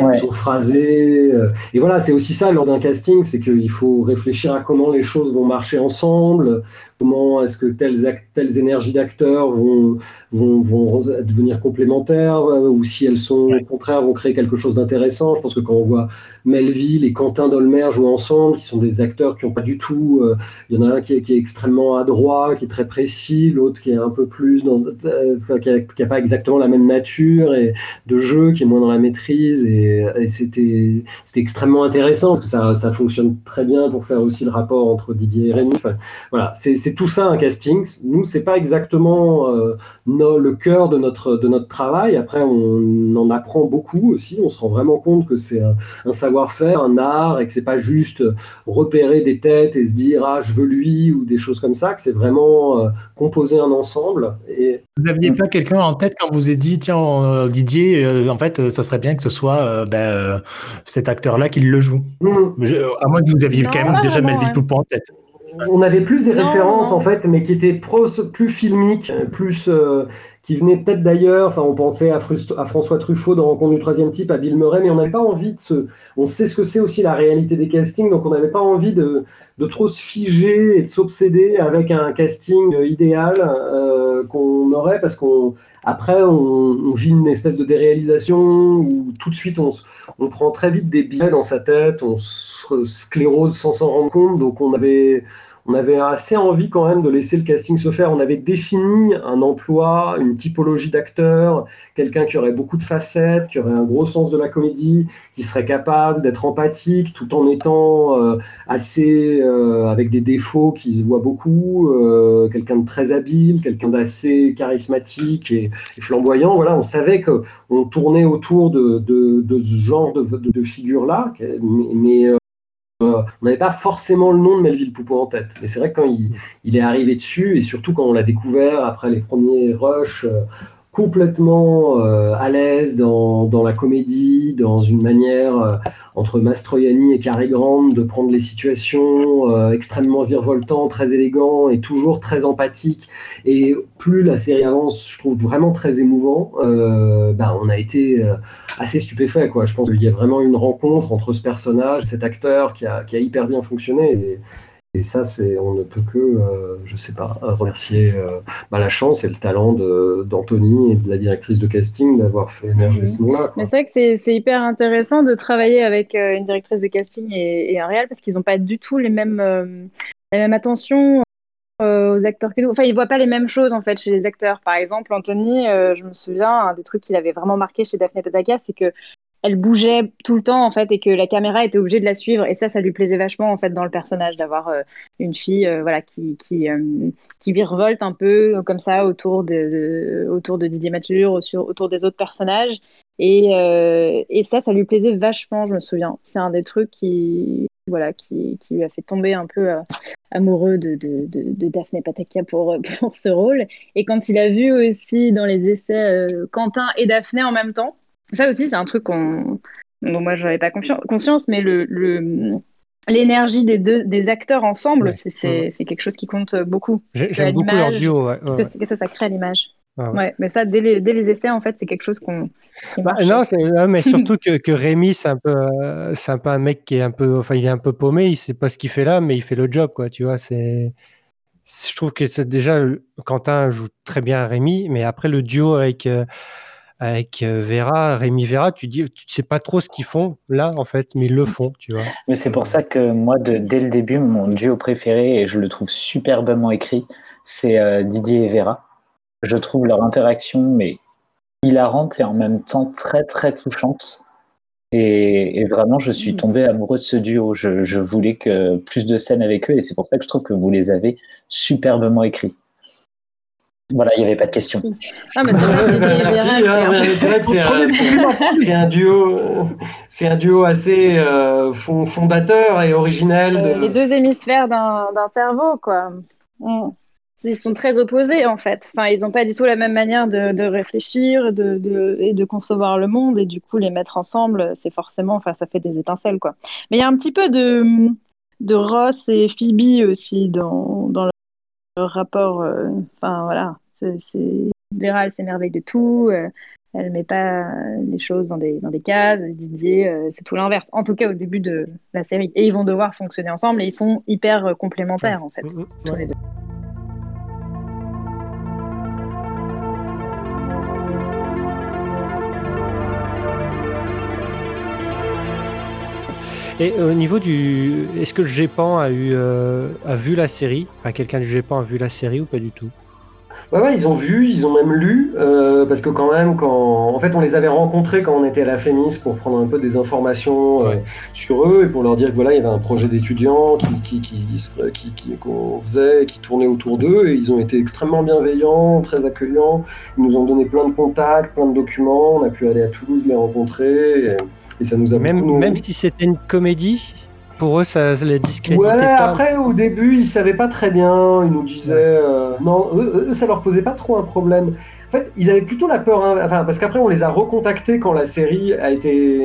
par son phrasé. Euh, et voilà, c'est aussi ça lors d'un casting, c'est qu'il faut réfléchir à comment les choses vont marcher ensemble, comment est-ce que telles, telles énergies d'acteurs vont, vont, vont, devenir complémentaires, euh, ou si elles sont au contraire vont créer quelque chose d'intéressant. Je pense que quand on voit Melville et Quentin Dolmer jouer ensemble, qui sont des acteurs qui n'ont pas du tout, euh, il y en a un qui est, qui est, extrêmement adroit, qui est très précis, l'autre qui est un peu plus dans, euh, qui n'a pas exactement la même nature et de jeu, qui est moins dans la maîtrise, et, et c'était extrêmement intéressant parce que ça, ça fonctionne très bien pour faire aussi le rapport entre Didier et Rémi. Enfin, voilà, c'est c'est tout ça un casting. Nous, c'est pas exactement euh, le cœur de notre, de notre travail. Après, on en apprend beaucoup aussi. On se rend vraiment compte que c'est un, savoir-faire, un art, et que c'est pas juste repérer des têtes et se dire ah je veux lui ou des choses comme ça. Que c'est vraiment euh, composer un ensemble. Et vous n'aviez pas quelqu'un en tête quand vous avez dit tiens euh, Didier, en fait, ça serait bien que ce soit ben, cet acteur-là qui le joue. Mmh. à moins que vous aviez quand même déjà Melville Poupon en tête on avait plus des références en fait, mais qui étaient plus filmiques, plus euh, qui venaient peut-être d'ailleurs. Enfin, on pensait à, François Truffaut dans Rencontre du troisième type, à Bill Murray, mais on n'avait pas envie de se. On sait ce que c'est aussi la réalité des castings, donc on n'avait pas envie de, trop se figer et de s'obséder avec un casting idéal euh, qu'on aurait, parce qu'on après on, vit une espèce de déréalisation où tout de suite on, on prend très vite des billets dans sa tête, on se sclérose sans s'en rendre compte, donc on avait on avait assez envie quand même de laisser le casting se faire. On avait défini un emploi, une typologie d'acteur, quelqu'un qui aurait beaucoup de facettes, qui aurait un gros sens de la comédie, qui serait capable d'être empathique tout en étant euh, assez euh, avec des défauts qui se voient beaucoup, euh, quelqu'un de très habile, quelqu'un d'assez charismatique et, flamboyant. Voilà, on savait que on tournait autour de, ce genre de, de, figure-là, mais, on n'avait pas forcément le nom de Melville Poupeau en tête. Mais c'est vrai que quand il, est arrivé dessus, et surtout quand on l'a découvert après les premiers rushs, euh, complètement euh, à l'aise dans, la comédie, dans une manière euh, entre Mastroianni et Cary Grant de prendre les situations euh, extrêmement virevoltant, très élégant et toujours très empathique. Et plus la série avance, je trouve vraiment très émouvant. Ben, on a été assez stupéfait. Quoi. Je pense qu'il y a vraiment une rencontre entre ce personnage, cet acteur qui a, qui a hyper bien fonctionné. Et, et ça, c'est, on ne peut que, euh, je sais pas, remercier euh, bah, la chance et le talent d'Anthony et de la directrice de casting d'avoir fait émerger ce nom-là. Mais c'est vrai que c'est, hyper intéressant de travailler avec euh, une directrice de casting et, un réel parce qu'ils n'ont pas du tout les mêmes, la même attention aux acteurs que nous. Enfin, ils voient pas les mêmes choses en fait chez les acteurs. Par exemple, Anthony, je me souviens, un des trucs qu'il avait vraiment marqué chez Daphne Pataka, c'est que elle bougeait tout le temps en fait et que la caméra était obligée de la suivre. Et ça ça lui plaisait vachement en fait dans le personnage d'avoir euh, une fille euh, voilà qui qui, euh, qui virevolte un peu comme ça autour de, autour de Didier Mature autour des autres personnages. Et, et ça ça lui plaisait vachement je me souviens. C'est un des trucs qui voilà qui, qui lui a fait tomber un peu amoureux de, de, de, Daphné Patakia pour, pour ce rôle. Et quand il a vu aussi dans les essais Quentin et Daphné en même temps ça aussi, c'est un truc qu'on Bon, moi, j'avais pas conscience, mais le, l'énergie des deux des acteurs ensemble, c'est quelque chose qui compte beaucoup. J'aime beaucoup leur duo. Ouais, parce que, ça, ça crée l'image. Ah ouais. mais ça, dès les, dès les essais, en fait, c'est quelque chose qu'on. Bah, non, mais surtout que, que Rémi, c'est un, peu, euh, un peu un mec qui est un peu. Enfin, il est un peu paumé, il sait pas ce qu'il fait là, mais il fait le job, quoi. Tu vois, c'est. Je trouve que déjà, Quentin joue très bien Rémi, mais après le duo avec. Euh, avec euh, Vera, Rémi Vera, tu dis, tu sais pas trop ce qu'ils font là en fait, mais ils le font, tu vois. Mais c'est pour ça que moi, de, dès le début, mon duo préféré et je le trouve superbement écrit, c'est Didier et Vera je trouve leur interaction mais hilarante et en même temps très très touchante. Et, vraiment, je suis mm. tombé amoureux de ce duo. Je, voulais que plus de scènes avec eux et c'est pour ça que je trouve que vous les avez superbement écrits. Voilà, il n'y avait pas de question. Ah, c'est vrai que c'est un, duo, c'est un duo assez euh, fondateur et originel. De... Les deux hémisphères d'un cerveau, quoi. Mm ils sont très opposés en fait. Enfin, ils n'ont pas du tout la même manière de, réfléchir de, et de concevoir le monde et du coup les mettre ensemble, c'est forcément, enfin, ça fait des étincelles quoi. Mais il y a un petit peu de, de Ross et Phoebe aussi dans, dans rapport. Euh, enfin voilà, c'est, Vera elle s'émerveille de tout. Euh, elle met pas les choses dans des, dans des cases. Didier, euh, c'est tout l'inverse. En tout cas, au début de la série. Et ils vont devoir fonctionner ensemble et ils sont hyper complémentaires, en fait, tous les deux. Et au niveau du. Est-ce que le GEPAN a, eu, a vu la série? Enfin, quelqu'un du GEPAN a vu la série ou pas du tout? Ouais, ouais, ils ont vu, ils ont même lu, euh, parce que quand même, quand, en fait, on les avait rencontrés quand on était à la FEMIS pour prendre un peu des informations euh, sur eux et pour leur dire que voilà, il y avait un projet d'étudiants qui, qui, qui, qui, qu'on faisait, qui tournait autour d'eux, et ils ont été extrêmement bienveillants, très accueillants. Ils nous ont donné plein de contacts, plein de documents. On a pu aller à Toulouse les rencontrer, et, ça nous a même, même si c'était une comédie. Pour eux, ça les discréditait ouais, après, au début, ils savaient pas très bien. Ils nous disaient. Euh, non, eux, ça leur posait pas trop un problème. En fait, ils avaient plutôt la peur. Hein, enfin, parce qu'après, on les a recontactés quand la série a été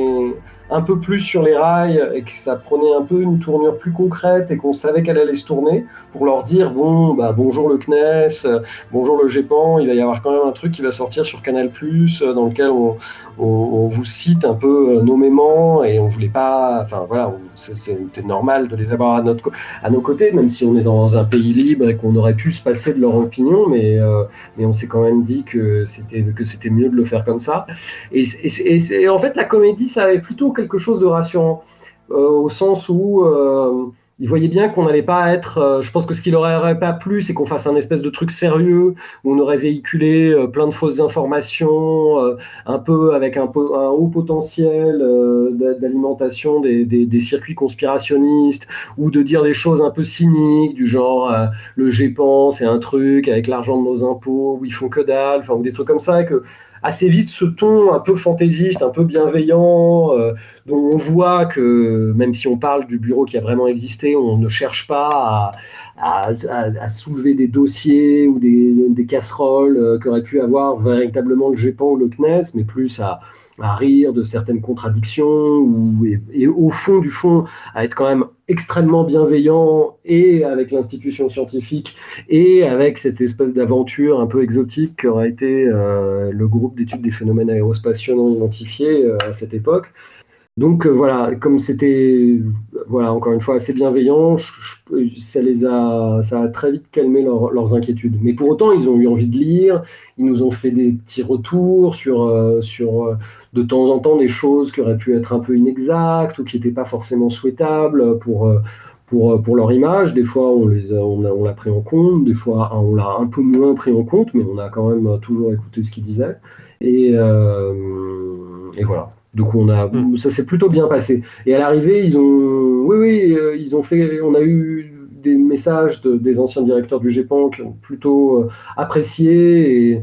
un peu plus sur les rails et que ça prenait un peu une tournure plus concrète et qu'on savait qu'elle allait se tourner pour leur dire bon bah bonjour le CNES, bonjour le GEPAN, il va y avoir quand même un truc qui va sortir sur Canal Plus dans lequel on, vous cite un peu euh, nommément et on voulait pas enfin voilà c'était normal de les avoir à notre à nos côtés même si on est dans un pays libre et qu'on aurait pu se passer de leur opinion mais euh, mais on s'est quand même dit que c'était que c'était mieux de le faire comme ça. Et en fait la comédie ça avait plutôt quelque chose de rassurant, euh, au sens où euh, il voyait bien qu'on n'allait pas être. Euh, je pense que ce qui leur aurait pas plu, c'est qu'on fasse un espèce de truc sérieux où on aurait véhiculé plein de fausses informations, un peu avec un, peu, un haut potentiel d'alimentation des, des, circuits conspirationnistes, ou de dire des choses un peu cyniques du genre le GEPAN, c'est un truc avec l'argent de nos impôts où ils font que dalle, enfin ou des trucs comme ça que assez vite ce ton un peu fantaisiste, un peu bienveillant, euh, dont on voit que même si on parle du bureau qui a vraiment existé, on ne cherche pas à, soulever des dossiers ou des, casseroles euh, qu'aurait pu avoir véritablement le GEPAN ou le CNES, mais plus à, à rire de certaines contradictions ou, et, au fond du fond à être quand même extrêmement bienveillant et avec l'institution scientifique et avec cette espèce d'aventure un peu exotique qu'aurait été euh, le groupe d'études des phénomènes aérospatiaux non identifiés euh, à cette époque. Donc euh, voilà, comme c'était voilà encore une fois assez bienveillant, ça les a ça a très vite calmé leurs inquiétudes. Mais pour autant, ils ont eu envie de lire, ils nous ont fait des petits retours sur sur de temps en temps des choses qui auraient pu être un peu inexactes ou qui n'étaient pas forcément souhaitables pour, euh, pour, euh, pour leur image. Des fois, on les on, a, on l'a pris en compte, des fois, on l'a un peu moins pris en compte, mais on a quand même toujours écouté ce qu'ils disaient. Et, euh, et voilà. Donc on a, mm. ça s'est plutôt bien passé. Et à l'arrivée, ils ont, oui, oui, ils ont fait, on a eu des messages de, des anciens directeurs du GEPAN qui ont plutôt apprécié et,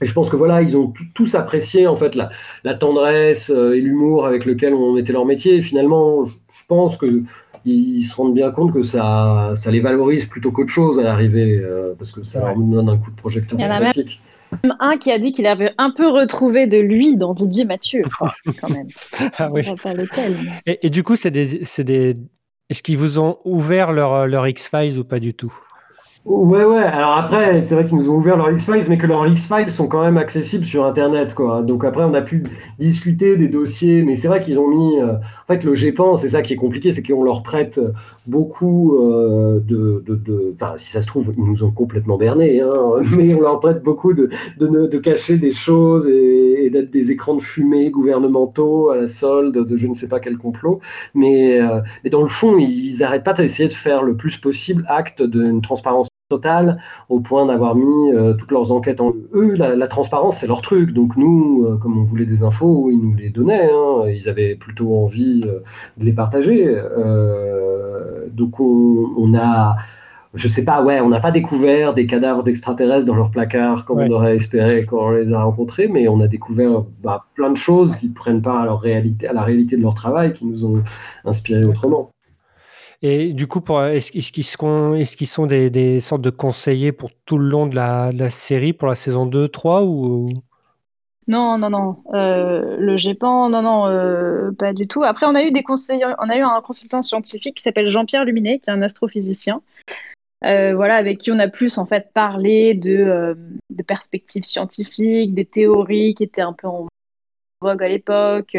et je pense que voilà, ils ont tous apprécié en fait la, la tendresse euh, et l'humour avec lequel on mettait leur métier. Et finalement, je pense que ils se rendent bien compte que ça, ça les valorise plutôt qu'autre chose à l'arrivée, euh, parce que ça leur donne un coup de projecteur sympathique. un qui a dit qu'il avait un peu retrouvé de lui dans Didier Mathieu, quand même. Ah oui. Pas lequel, mais- Et, et du coup, c'est des, c'est des... est-ce qu'ils vous ont ouvert leur, leur X-Files ou pas du tout? Ouais, ouais. Alors après, c'est vrai qu'ils nous ont ouvert leurs X-Files, mais que leurs X-Files sont quand même accessibles sur Internet, quoi. Donc après, on a pu discuter des dossiers, mais c'est vrai qu'ils ont mis. euh, En fait, le GEPAN, c'est ça qui est compliqué, c'est qu'on leur prête beaucoup euh, de, de, de- Enfin, si ça se trouve, ils nous ont complètement bernés, hein, mais on leur prête beaucoup de, de, de cacher des choses et, et d'être des écrans de fumée gouvernementaux à la solde de je ne sais pas quel complot. Mais, euh, mais dans le fond, ils n'arrêtent pas d'essayer de faire le plus possible acte d'une transparence totale au point d'avoir mis euh, toutes leurs enquêtes en eux la, la transparence c'est leur truc. Donc nous euh, comme on voulait des infos ils nous les donnaient hein. ils avaient plutôt envie euh, de les partager. Donc on, on a je sais pas ouais on n'a pas découvert des cadavres d'extraterrestres dans leur placard comme on aurait espéré quand on les a rencontrés mais on a découvert bah, plein de choses qui ne prennent pas à leur réalité à la réalité de leur travail qui nous ont inspiré autrement Et du coup, est-ce qu'ils sont, des, sortes de conseillers pour tout le long de la, série, pour la saison 2, 3 ou... Non, non, non. Euh, le GEPAN, non, non, euh, pas du tout. Après, on a eu des conseillers, on a eu un consultant scientifique qui s'appelle Jean-Pierre Luminet, qui est un astrophysicien. Euh, voilà, avec qui on a plus en fait parlé de perspectives scientifiques, des théories qui étaient un peu en vogue à l'époque.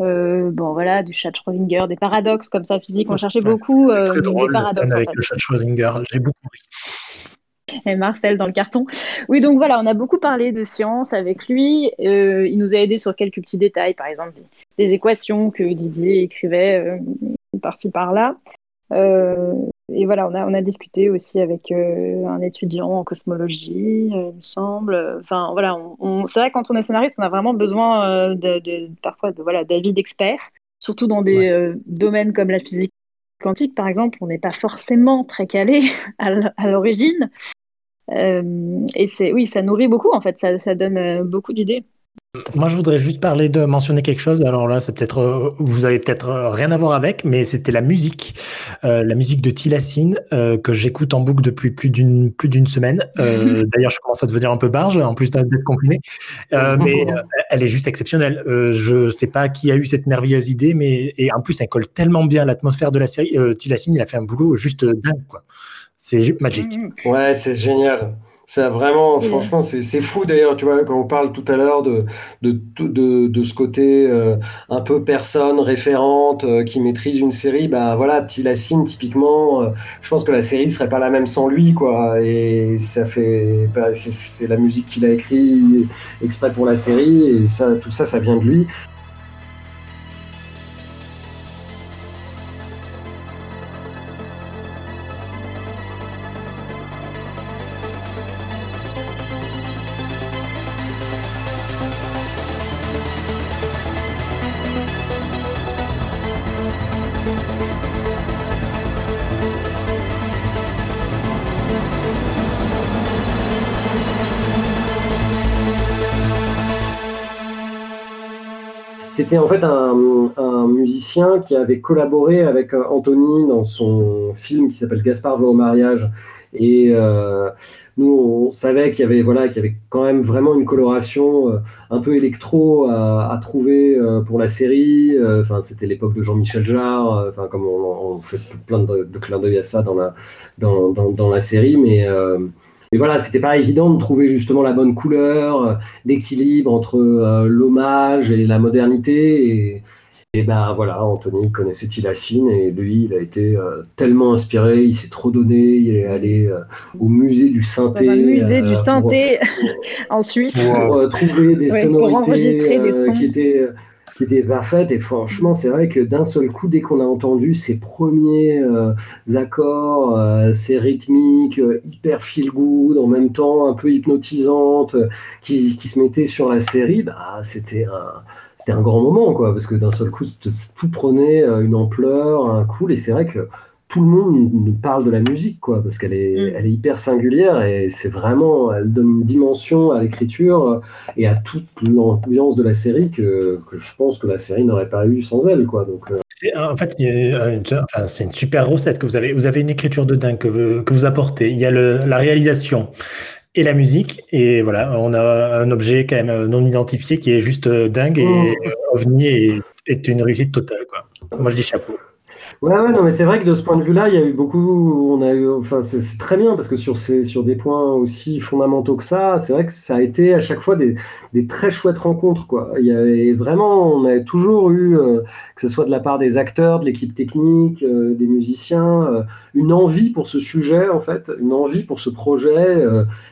Euh, bon, voilà, du chat Schrödinger, des paradoxes comme ça physiques. On cherchait beaucoup euh, Très des drôle paradoxes. en avec fait. le chat Schrödinger. J'ai beaucoup ri. et Marcel dans le carton. Oui, donc voilà, on a beaucoup parlé de science avec lui. Euh, il nous a aidé sur quelques petits détails, par exemple des, des équations que Didier écrivait euh, par-ci par-là. Euh, et voilà, on a, on a discuté aussi avec euh, un étudiant en cosmologie, euh, il me semble. Enfin, voilà, on, on- c'est vrai, quand on est scénariste, on a vraiment besoin de, de- parfois de, voilà, d'avis d'experts, surtout dans des domaines comme la physique quantique, par exemple. On n'est pas forcément très calé à l'origine. Euh, et c'est, oui, ça nourrit beaucoup, en fait, ça, ça donne beaucoup d'idées. Moi, je voudrais juste parler de mentionner quelque chose. Alors là, c'est peut-être, euh, vous avez peut-être euh, rien à voir avec, mais c'était la musique, Euh, la musique de Tilassine euh, que j'écoute en boucle depuis plus d'une plus d'une semaine. D'ailleurs, je commence à devenir un peu barge, en plus d'être confiné. Mais elle est juste exceptionnelle. Je sais pas qui a eu cette merveilleuse idée, mais et en plus, elle colle tellement bien à l'atmosphère de la série. Tilassine, il a fait un boulot juste dingue, quoi. C'est magique. Ouais, c'est génial. Ça vraiment, franchement, c'est c'est fou d'ailleurs, tu vois, quand on parle tout à l'heure de, de, de, de ce côté euh, un peu personne référente euh, qui maîtrise une série, bah voilà, Tilassine, typiquement, euh, je pense que la série serait pas la même sans lui, quoi. Et ça fait, bah, c'est- c'est la musique qu'il a écrit exprès pour la série, et ça, tout ça, ça vient de lui. C'était en fait un, musicien qui avait collaboré avec euh, Anthony dans son film qui s'appelle Gaspard va au mariage. Et euh, nous, on savait qu'il y avait voilà, qu'il y avait quand même vraiment une coloration euh, un peu électro à, trouver pour la série. Enfin, c'était l'époque de Jean-Michel Jarre. Enfin, comme on, fait plein de, de clins d'œil à ça dans la dans, dans, la série, mais mais voilà, c'était pas évident de trouver justement la bonne couleur, euh, l'équilibre entre euh, l'hommage et la modernité. Et, et ben voilà, Anthony connaissait Tilassine et lui, il a été euh, tellement inspiré, il s'est trop donné, il est allé euh, au musée du synthé. Un musée du pour- synthé en Suisse. pour trouver des Ouais, pour sonorités enregistrer des sons. qui étaient qui étaient parfaites et franchement c'est vrai que d'un seul coup dès qu'on a entendu ces premiers euh, accords euh, ces rythmiques euh, hyper feel good en même temps un peu hypnotisantes euh, qui, qui se mettaient sur la série bah c'était un c'était un grand moment quoi. Parce que d'un seul coup tout tout prenait euh, une ampleur un cool. Et c'est vrai que tout le monde nous parle de la musique, quoi, parce qu'elle est, elle est hyper singulière et c'est vraiment, elle donne une dimension à l'écriture euh, et à toute l'ambiance de la série que, que je pense que la série n'aurait pas eu sans elle, quoi. Donc, euh, C'est- En fait, enfin, c'est une super recette que vous avez. Vous avez une écriture de dingue que vous, que vous apportez. Il y a le- la réalisation. et la musique. Et voilà, on a un objet quand même non identifié qui est juste dingue et Mm. OVNI est, est une réussite totale. Quoi. Moi, je dis chapeau. Ouais, ouais, non, mais c'est vrai que de ce point de vue-là, il y a eu beaucoup, on a eu, enfin, c'est très bien parce que sur ces, sur des points aussi fondamentaux que ça, c'est vrai que ça a été à chaque fois des, des très chouettes rencontres, quoi. Il y avait vraiment, on a toujours eu, euh, que ce soit de la part des acteurs, de l'équipe technique, euh, des musiciens, euh, une envie pour ce sujet, en fait, une envie pour ce projet.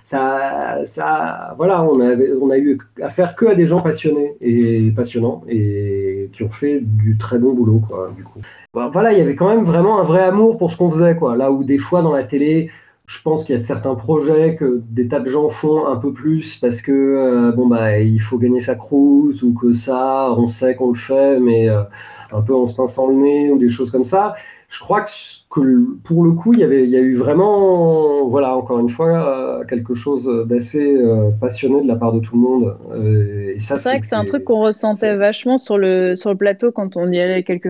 ça, ça, voilà, on avait, on a eu affaire que à des gens passionnés et passionnants et qui ont fait du très bon boulot, quoi, du coup. Bah, voilà, il y avait quand même vraiment un vrai amour pour ce qu'on faisait, quoi. Là où des fois dans la télé, je pense qu'il y a certains projets que des tas de gens font un peu plus parce que euh, bon bah il faut gagner sa croûte ou que ça, on sait qu'on le fait, mais euh, un peu en se pinçant le nez ou des choses comme ça. Je crois que, pour le coup, il y avait, il y a eu vraiment, voilà, encore une fois, euh, quelque chose d'assez passionné de la part de tout le monde. Et ça, C'est vrai que c'est un truc qu'on ressentait vachement sur le, sur le plateau quand on y allait quelques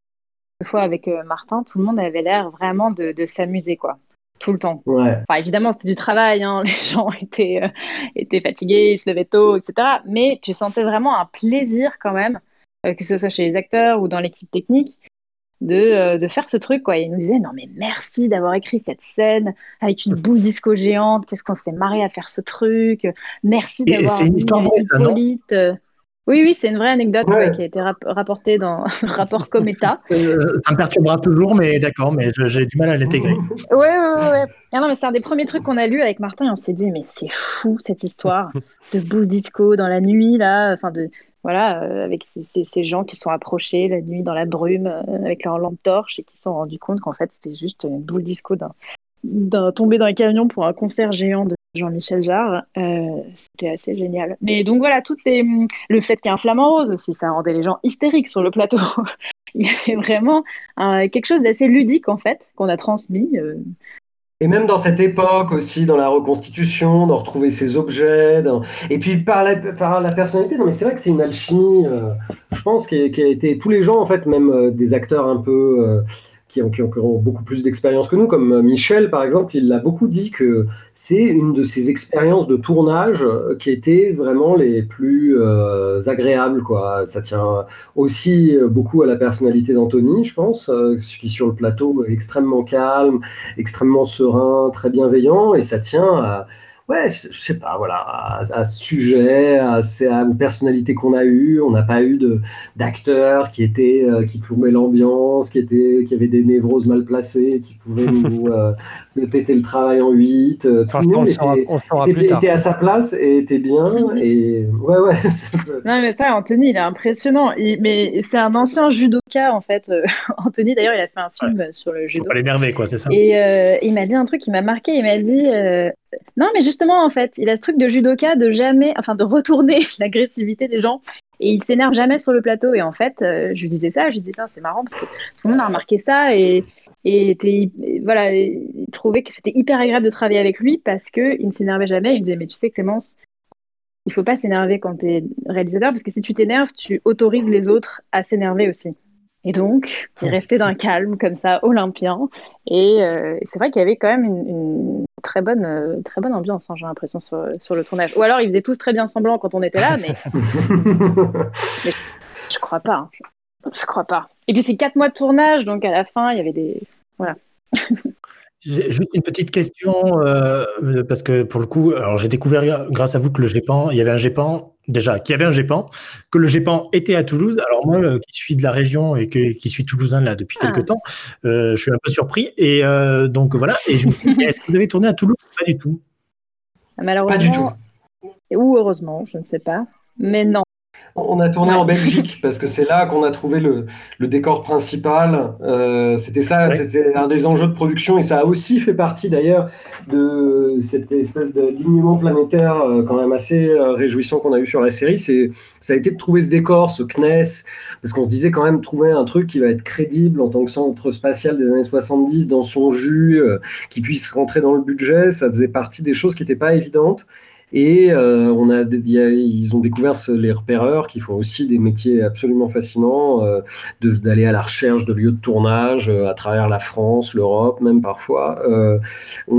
fois avec euh, Martin. Tout le monde avait l'air vraiment de, de s'amuser, quoi. Tout le temps. Ouais. Enfin, évidemment, c'était du travail, hein. les gens étaient, euh, étaient fatigués, ils se levaient tôt, etc. Mais tu sentais vraiment un plaisir quand même, euh, que ce soit chez les acteurs ou dans l'équipe technique, de, euh, de faire ce truc. Quoi. Ils nous disaient Non, mais merci d'avoir écrit cette scène avec une boule disco géante, qu'est-ce qu'on s'est marré à faire ce truc, merci Et d'avoir c'est une histoire vraie, ça, non? Oui, oui, c'est une vraie anecdote ouais, qui a été rap- rapportée dans un rapport Cometa. Euh, ça me perturbera toujours, mais d'accord, mais j'ai du mal à l'intégrer. Ouais, ouais, ouais. Ah non, mais c'est un des premiers trucs qu'on a lu avec Martin et on s'est dit, mais c'est fou cette histoire de boule disco dans la nuit, là. Enfin, de. Voilà, euh, avec ces, ces- ces gens qui sont approchés la nuit dans la brume euh, avec leur lampe torche et qui se sont rendus compte qu'en fait c'était juste une boule disco d'un, d'un tombé dans un camion pour un concert géant de Jean-Michel Jarre. Euh, c'était assez génial. Mais donc voilà, toutes ces... le fait qu'il y ait un flamant rose aussi, ça rendait les gens hystériques sur le plateau. Il y avait vraiment euh, quelque chose d'assez ludique en fait qu'on a transmis. euh, Et même dans cette époque aussi, dans la reconstitution, de retrouver ces objets. dans- Et puis par la, par la personnalité, non mais c'est vrai que c'est une alchimie, euh, je pense, qui a, qui a été... Tous les gens, en fait, même euh, des acteurs un peu... qui ont, beaucoup plus d'expérience que nous, comme euh, Michel par exemple, il l'a beaucoup dit que c'est une de ces expériences de tournage euh, qui étaient vraiment les plus euh, agréables. Ça tient aussi beaucoup à la personnalité d'Anthony, je pense, qui sur le plateau extrêmement calme, extrêmement serein, très bienveillant, et ça tient à, ouais, je, je sais pas, voilà, à, à ce sujet, à, ces- à aux personnalités qu'on a eues. On n'a pas eu de d'acteurs qui étaient euh, qui plombaient l'ambiance, qui étaient qui avaient des névroses mal placées, qui pouvaient nous, euh, nous péter le travail en huit. euh, tout Enfin, le monde le était, était- à sa place et était bien. Et ouais, ouais. peut- Non, mais ça, Anthony, il est impressionnant. Il- mais c'est un ancien judoka, en fait. Euh, Anthony, d'ailleurs, il a fait un film sur le Faut judo. pas l'énerver, quoi, c'est ça. Et euh, il m'a dit un truc qui m'a marqué. Il m'a dit euh, non, mais justement, en fait, il a ce truc de judoka de jamais, enfin, de retourner l'agressivité des gens. Et il s'énerve jamais sur le plateau. Et en fait, euh, je lui disais ça, je lui disais ça, c'est marrant parce que tout le monde a remarqué ça et, et voilà, il trouvait que c'était hyper agréable de travailler avec lui parce que il ne s'énervait jamais. Il me disait, mais tu sais, Clémence, il faut pas s'énerver quand tu es réalisateur parce que si tu t'énerves, tu autorises les autres à s'énerver aussi. Et donc, il restait d'un calme comme ça, olympien. Et euh, c'est vrai qu'il y avait quand même une, une très, bonne, euh, très bonne ambiance, hein, j'ai l'impression, sur, sur le tournage. Ou alors, ils faisaient tous très bien semblant quand on était là, mais, mais je crois pas. hein. Je crois pas. Et puis, c'est quatre mois de tournage, donc à la fin, il y avait des. Voilà. Juste une petite question, euh, euh, parce que pour le coup, alors j'ai découvert grâce à vous que le GEPAN, il y avait un GEPAN, déjà, qu'il y avait un GEPAN, que le GEPAN était à Toulouse. Alors moi, euh, qui suis de la région et que, qui suis toulousain là depuis Ah. quelques temps, euh, je suis un peu surpris. Et euh, donc voilà, et je me dis, est-ce que vous avez tourné à Toulouse Pas du tout? Malheureusement. Pas du tout. Ou heureusement, je ne sais pas. Mais non. On a tourné en Belgique parce que c'est là qu'on a trouvé le, le décor principal. Euh, c'était ça, Ouais. c'était un des enjeux de production et ça a aussi fait partie d'ailleurs de cette espèce d'alignement planétaire euh, quand même assez euh, réjouissant qu'on a eu sur la série. C'est, ça a été de trouver ce décor, ce CNES, parce qu'on se disait quand même trouver un truc qui va être crédible en tant que centre spatial des années 70 dans son jus, euh, qui puisse rentrer dans le budget. Ça faisait partie des choses qui n'étaient pas évidentes. Et euh, on a, ils ont découvert les repéreurs qui font aussi des métiers absolument fascinants, euh, d'aller à la recherche de lieux de tournage euh, à travers la France, l'Europe, même parfois. On,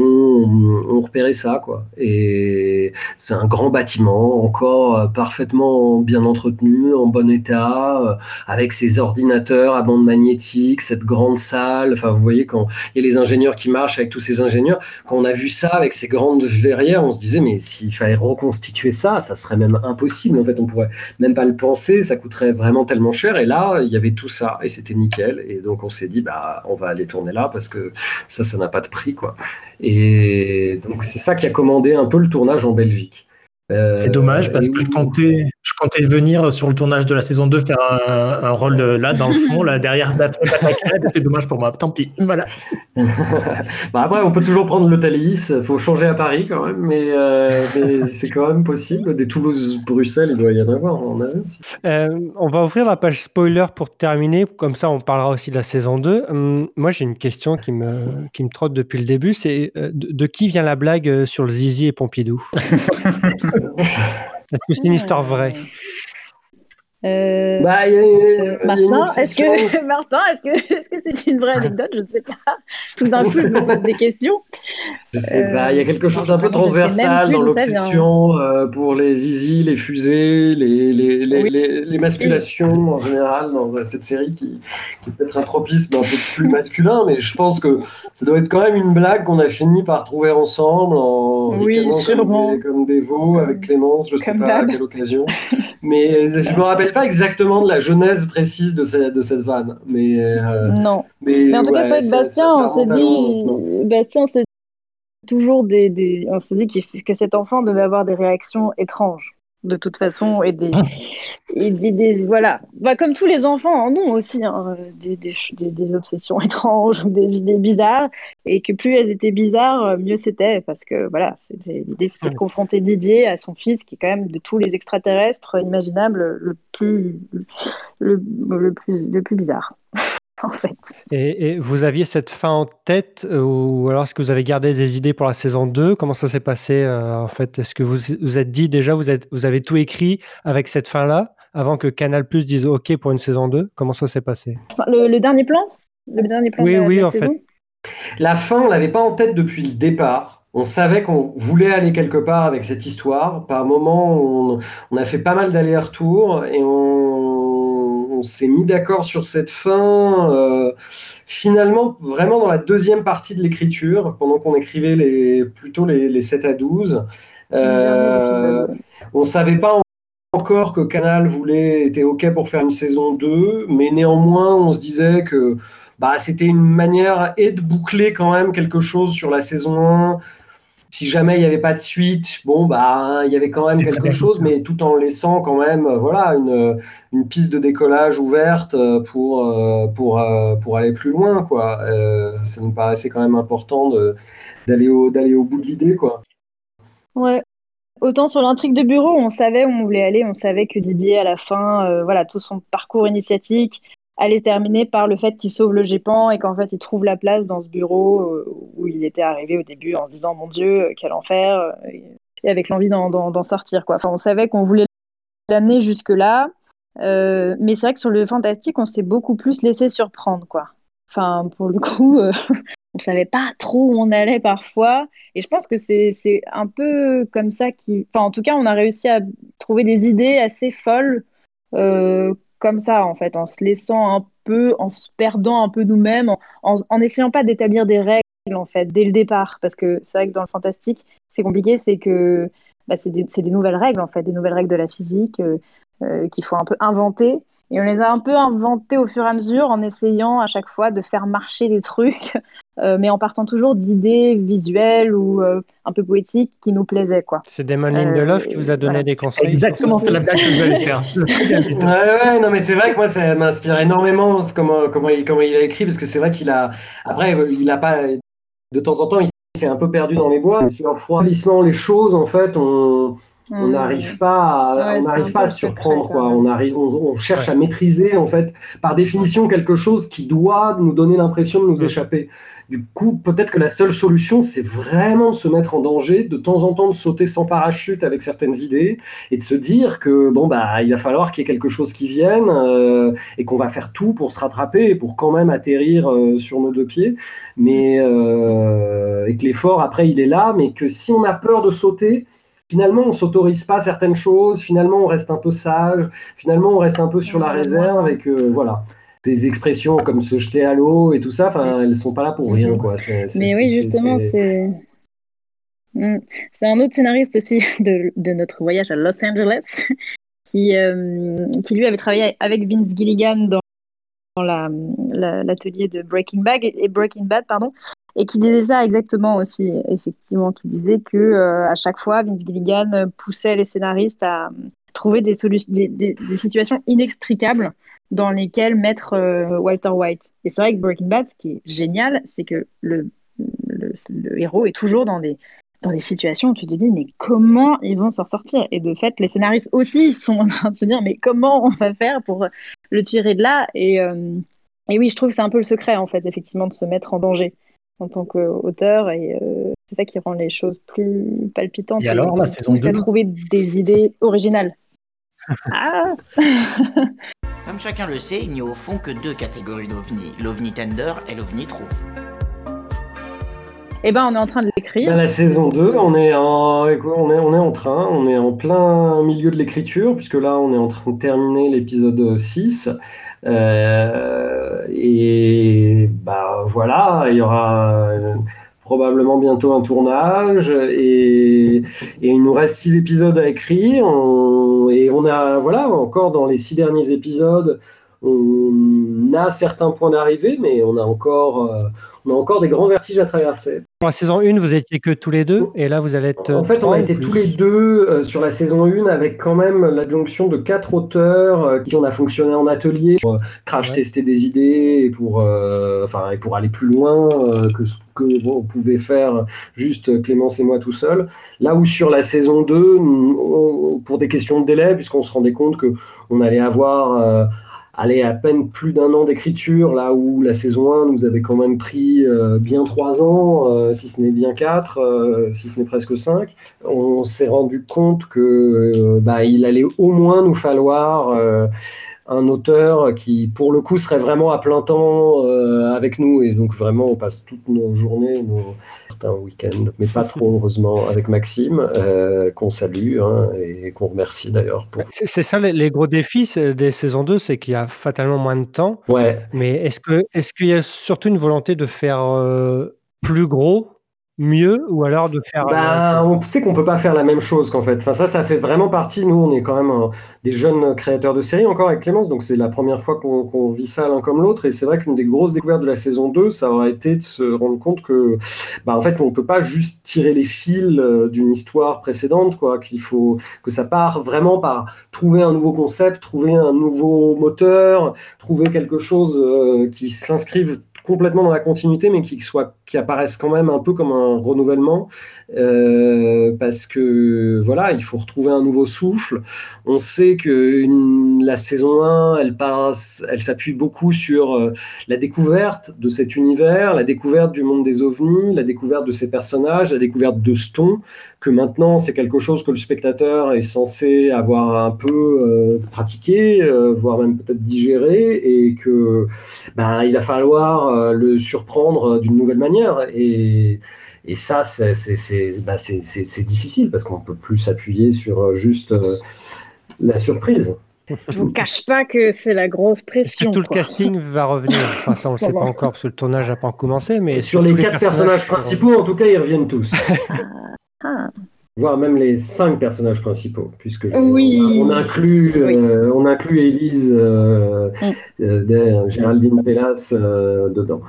on, repérait ça, quoi. Et c'est un grand bâtiment, encore parfaitement bien entretenu, en bon état, avec ses ordinateurs à bande magnétique, cette grande salle. Enfin, vous voyez, quand il y a les ingénieurs qui marchent avec tous ces ingénieurs, quand on a vu ça avec ces grandes verrières, on se disait, mais s'il fallait reconstituer ça, ça serait même impossible. En fait, on pourrait même pas le penser, ça coûterait vraiment tellement cher. Et là, il y avait tout ça et c'était nickel. Et donc, on s'est dit, bah, on va aller tourner là parce que ça, ça n'a pas de prix, quoi. Et donc, c'est ça qui a commandé un peu le tournage en Belgique. Euh, c'est dommage parce que je comptais, je comptais venir sur le tournage de la saison 2 faire un, rôle là, dans le fond, là, derrière C'est dommage pour moi. Tant pis. Voilà. bah après, on peut toujours prendre le Thalys. Il faut changer à Paris quand même, mais, euh, c'est quand même possible. Des Toulouse-Bruxelles, il doit y en avoir. On, euh, on va ouvrir la page spoiler pour terminer. Comme ça, on parlera aussi de la saison 2. Hum, moi, j'ai une question qui me, qui me trotte depuis le début. C'est de, de, qui vient la blague sur le Zizi et Pompidou? c'est une histoire vraie euh, bah, Martin, est-ce que Martin, est-ce que est-ce que c'est une vraie anecdote? Je ne sais pas. Tout d'un coup, je me pose des questions. Je sais pas. Il y a quelque chose d'un peu transversal dans l'obsession euh, pour les zizi, les fusées, les les, les, les, les masculations en général dans cette série qui, qui est peut-être un tropisme un peu plus masculin, mais je pense que ça doit être quand même une blague qu'on a fini par trouver ensemble en oui, sûrement. Comme, des, comme des veaux avec Clémence, je ne sais pas à quelle occasion. Mais je me rappelle pas exactement de la genèse précise de cette, de cette vanne. Mais, euh, non. Mais, en tout cas, avec Bastien, on s'est dit, Bastien, c'est toujours des, des, on s'est dit que cet enfant devait avoir des réactions étranges de toute façon et des, et des, voilà. Bah, comme tous les enfants en ont aussi hein, des, des, obsessions étranges ou des idées bizarres. Et que plus elles étaient bizarres mieux c'était parce que voilà l'idée c'était de confronter Didier à son fils qui est quand même de tous les extraterrestres imaginables le plus le, le plus le plus bizarre Et, vous aviez cette fin en tête euh, ou alors est-ce que vous avez gardé des idées pour la saison 2 Comment ça s'est passé euh, en fait? Est-ce que vous vous êtes dit déjà, vous, êtes, vous avez tout écrit avec cette fin-là avant que Canal Plus dise OK pour une saison 2 Comment ça s'est passé? Le, dernier plan? Le dernier plan Oui, oui, en fait. La fin, on l'avait pas en tête depuis le départ. On savait qu'on voulait aller quelque part avec cette histoire. Par moment, on, on a fait pas mal d'allers-retours et on on s'est mis d'accord sur cette fin. Euh, finalement, vraiment dans la deuxième partie de l'écriture, pendant qu'on écrivait les, plutôt les, 7 à 12, euh, on ne savait pas encore que Canal voulait, était OK pour faire une saison 2, mais néanmoins, on se disait que bah, c'était une manière et de boucler quand même quelque chose sur la saison 1 si jamais il n'y avait pas de suite, bon, bah, il y avait quand même quelque chose, mais tout en laissant quand même, euh, voilà, une, une piste de décollage ouverte euh, pour, euh, pour, pour aller plus loin, quoi. ça me paraissait quand même important d'aller au, d'aller au bout de l'idée, quoi. Ouais. Autant sur l'intrigue de bureau, on savait où on voulait aller, on savait que Didier, à la fin, voilà, tout son parcours initiatique, allait terminer par le fait qu'il sauve le GEPAN et qu'en fait il trouve la place dans ce bureau euh, où il était arrivé au début en se disant mon Dieu, quel enfer, euh, et avec l'envie d'en sortir. Quoi. Enfin, on savait qu'on voulait l'amener jusque-là, euh, mais c'est vrai que sur le fantastique, on s'est beaucoup plus laissé surprendre. Quoi. Enfin, pour le coup, on savait pas trop où on allait parfois, et je pense que c'est un peu comme ça qui... En tout cas, on a réussi à trouver des idées assez folles comme ça, en fait, en se laissant un peu, en se perdant un peu nous-mêmes, en, en, essayant pas d'établir des règles, en fait, dès le départ. Parce que c'est vrai que dans le fantastique, c'est compliqué, c'est que bah, c'est des, nouvelles règles, en fait, des nouvelles règles de la physique euh, euh, qu'il faut un peu inventer. Et on les a un peu inventés au fur et à mesure en essayant à chaque fois de faire marcher des trucs, euh, mais en partant toujours d'idées visuelles ou euh, un peu poétiques qui nous plaisaient. quoi. C'est Damon Lindelof euh, qui vous a donné des conseils Exactement, c'est la blague que je vais faire. ouais, ouais, non, mais c'est vrai que moi, ça m'inspire énormément comment, comment, il, comment il a écrit, parce que c'est vrai qu'il a. Après, il a pas. De temps en temps, il s'est un peu perdu dans les bois. Sur froidissement les choses, en fait, on On Mmh. n'arrive pas à, Ouais, on n'arrive pas à se surprendre, quoi. On, arrive, on, on cherche Ouais. à maîtriser, en fait, par définition, quelque chose qui doit nous donner l'impression de nous Mm. échapper. Du coup, peut-être que la seule solution, c'est vraiment de se mettre en danger, de temps en temps de sauter sans parachute avec certaines idées et de se dire que bon bah il va falloir qu'il y ait quelque chose qui vienne euh, et qu'on va faire tout pour se rattraper et pour quand même atterrir euh, sur nos deux pieds. Mais euh, et que l'effort après il est là, mais que si on a peur de sauter, finalement on s'autorise pas certaines choses, finalement on reste un peu sage, finalement on reste un peu sur la réserve et que voilà. Ces expressions comme se jeter à l'eau et tout ça, enfin, elles sont pas là pour rien, quoi. Mais oui, justement, c'est- c'est. Mm. C'est un autre scénariste aussi de, de notre voyage à Los Angeles qui, euh, qui lui avait travaillé avec Vince Gilligan dans, l'atelier de Breaking Bad et Breaking Bad pardon et qui disait ça exactement aussi effectivement qui disait que euh, à chaque fois Vince Gilligan poussait les scénaristes à trouver des, situations inextricables dans lesquelles mettre euh, Walter White. Et c'est vrai que Breaking Bad ce qui est génial c'est que le, le, le héros est toujours dans des dans des situations où tu te dis mais comment ils vont s'en sortir? Et de fait les scénaristes aussi sont en train de se dire mais comment on va faire pour le tirer de là et, euh, et oui je trouve que c'est un peu le secret en fait effectivement de se mettre en danger en tant qu'auteur et euh, c'est ça qui rend les choses plus palpitantes Et alors, la saison pousse à 2? trouver des idées originales ah Comme chacun le sait, il n'y a au fond que deux catégories d'ovnis, l'ovni tender et l'ovni true. Et ben on est en train de l'écrire Ben, la saison 2, on est, en, on, est, en train, on est en plein milieu de l'écriture, puisque là, on est en train de terminer l'épisode 6. Euh, et bah voilà, il y aura euh, probablement bientôt un tournage, et, il nous reste six épisodes à écrire. Et on a, voilà, encore dans les six derniers épisodes, on a certains points d'arrivée, mais on a encore, euh, on a encore des grands vertiges à traverser. Pour la saison 1, vous étiez que tous les deux, et là, vous allez être. En fait, on a été plus. tous les deux euh, sur la saison 1 avec quand même l'adjonction de quatre auteurs euh, qui on a fonctionné en atelier pour euh, crash tester des idées et pour, euh, enfin, et pour aller plus loin euh, que ce que bon, on pouvait faire juste euh, Clémence et moi tout seul. Là où sur la saison 2, nous, on- pour des questions de délai, puisqu'on se rendait compte que on allait avoir euh, allez, à peine plus d'un an d'écriture, là où la saison 1 nous avait quand même pris euh, bien trois ans, euh, si ce n'est bien quatre, euh, si ce n'est presque cinq. On s'est rendu compte que euh, bah, il allait au moins nous falloir euh, un auteur qui, pour le coup, serait vraiment à plein temps euh, avec nous. Et donc, vraiment, on passe toutes nos journées, nos certains week-ends, mais pas trop, heureusement, avec Maxime, euh, qu'on salue hein, et qu'on remercie d'ailleurs pour C'est ça les, les gros défis des saisons 2, c'est qu'il y a fatalement moins de temps. Ouais. Mais est-ce que est-ce qu'il y a surtout une volonté de faire euh, plus gros, mieux, ou alors de faire. Bah, on sait qu'on peut pas faire la même chose qu'en fait. Enfin, ça, ça fait vraiment partie. Nous, on est quand même euh, des jeunes créateurs de séries encore avec Clémence, donc c'est la première fois qu'on vit ça l'un comme l'autre. Et c'est vrai qu'une des grosses découvertes de la saison 2, ça aurait été de se rendre compte que, bah, en fait, on peut pas juste tirer les fils euh, d'une histoire précédente, quoi. Qu'il faut que ça part vraiment par trouver un nouveau concept, trouver un nouveau moteur, trouver quelque chose euh, qui s'inscrive complètement dans la continuité, mais qui soit qui apparaisse quand même un peu comme un renouvellement, euh, parce que voilà, il faut retrouver un nouveau souffle. On sait que une- la saison 1, elle passe, elle s'appuie beaucoup sur euh, la découverte de cet univers, la découverte du monde des ovnis, la découverte de ces personnages, la découverte de Stone, que maintenant c'est quelque chose que le spectateur est censé avoir un peu euh, pratiqué, euh, voire même peut-être digéré, et que ben, il va falloir le surprendre d'une nouvelle manière. Et, ça, ben, c'est- difficile parce qu'on peut plus s'appuyer sur juste la surprise. Je vous cache pas que c'est la grosse Est-ce pression que tout le quoi. casting va revenir? Enfin, ça, on ne sait pas encore parce que le tournage n'a pas commencé. Mais sur les quatre personnages principaux, en tout cas, ils reviennent tous. Ah. voire même les cinq personnages principaux, puisque je- Oui. on, a- on inclut, euh, on inclut Élise, euh, euh, des- Géraldine Pellas euh, dedans.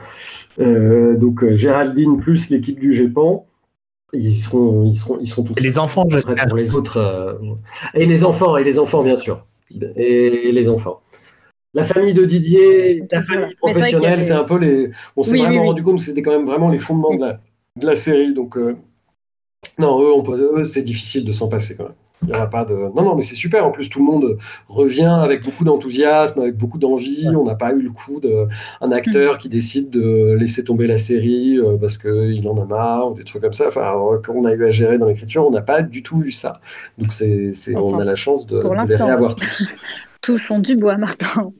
Euh, donc euh, Géraldine plus l'équipe du GEPAN, ils seront, ils seront, ils seront tous. Et les enfants, j'espère. pour les autres. euh, et les enfants, et les enfants bien sûr, et les enfants. La famille de Didier, la famille professionnelle, c'est un peu les. On s'est Oui, oui, vraiment oui. rendu compte que c'était quand même vraiment les fondements de la, de la série. Donc, euh, non, eux, on peut- eux, c'est difficile de s'en passer quand même. Il y aura pas de. Non, non, mais c'est super. En plus, tout le monde revient avec beaucoup d'enthousiasme, avec beaucoup d'envie. On n'a pas eu le coup d'un acteur Mm. qui décide de laisser tomber la série euh, parce qu'il en a marre ou des trucs comme ça. Enfin, qu'on a eu à gérer dans l'écriture, on n'a pas du tout eu ça. Donc, c'est, on Enfin, a la chance de, pour de les réavoir tous. Touchons du bois, Martin.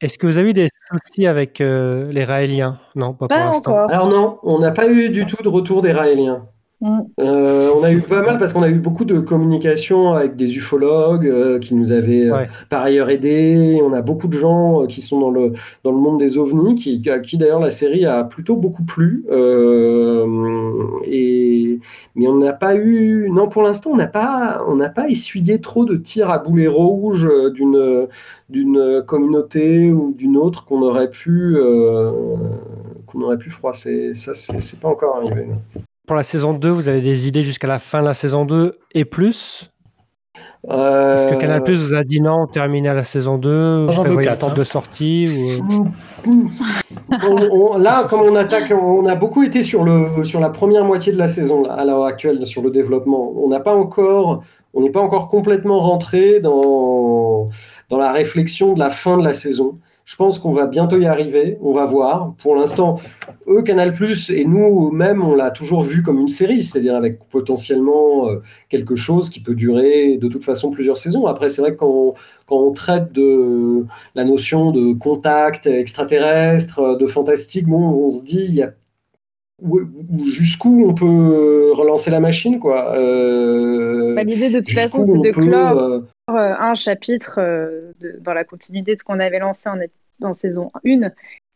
Est-ce que vous avez eu des soucis avec euh, les Raéliens? Non, pas, Pas pour l'instant. encore. Alors non, on n'a pas eu du tout de retour des Raéliens. Mm. Euh, on a eu pas mal parce qu'on a eu beaucoup de communication avec des ufologues euh, qui nous avaient euh, Ouais. par ailleurs aidés. On a beaucoup de gens euh, qui sont dans le, dans le monde des ovnis, qui, à qui d'ailleurs la série a plutôt beaucoup plu. Euh, et, mais on n'a pas eu, non pour l'instant on n'a pas, on n'a pas essuyé trop de tirs à boulet rouge d'une d'une communauté ou d'une autre qu'on aurait pu euh, qu'on aurait pu froisser. Ça c'est c'est pas encore arrivé. non. Pour la saison 2, vous avez des idées jusqu'à la fin de la saison 2 et plus? Est-ce que Euh, Canal Plus vous a dit non, terminé à la saison 2 J'en veux prévoyez une quatre, porte hein. de sortie ou... euh, on- on- là, comme on attaque, on a beaucoup été sur, le, sur la première moitié de la saison là, à l'heure actuelle sur le développement. On n'a pas encore, on n'est pas encore complètement rentré dans, dans la réflexion de la fin de la saison. Je pense qu'on va bientôt y arriver. On va voir. Pour l'instant, eux, Canal et nous-mêmes, on l'a toujours vu comme une série, c'est-à-dire avec potentiellement euh, quelque chose qui peut durer de toute façon plusieurs saisons. Après, c'est vrai que quand on, quand on traite de la notion de contact extraterrestre, de fantastique, bon, on se dit, il y a où- où- jusqu'où on peut relancer la machine, quoi. Euh, Bah, L'idée de toute façon, c'est de clore euh, un chapitre euh, de- dans la continuité de ce qu'on avait lancé en, saison 1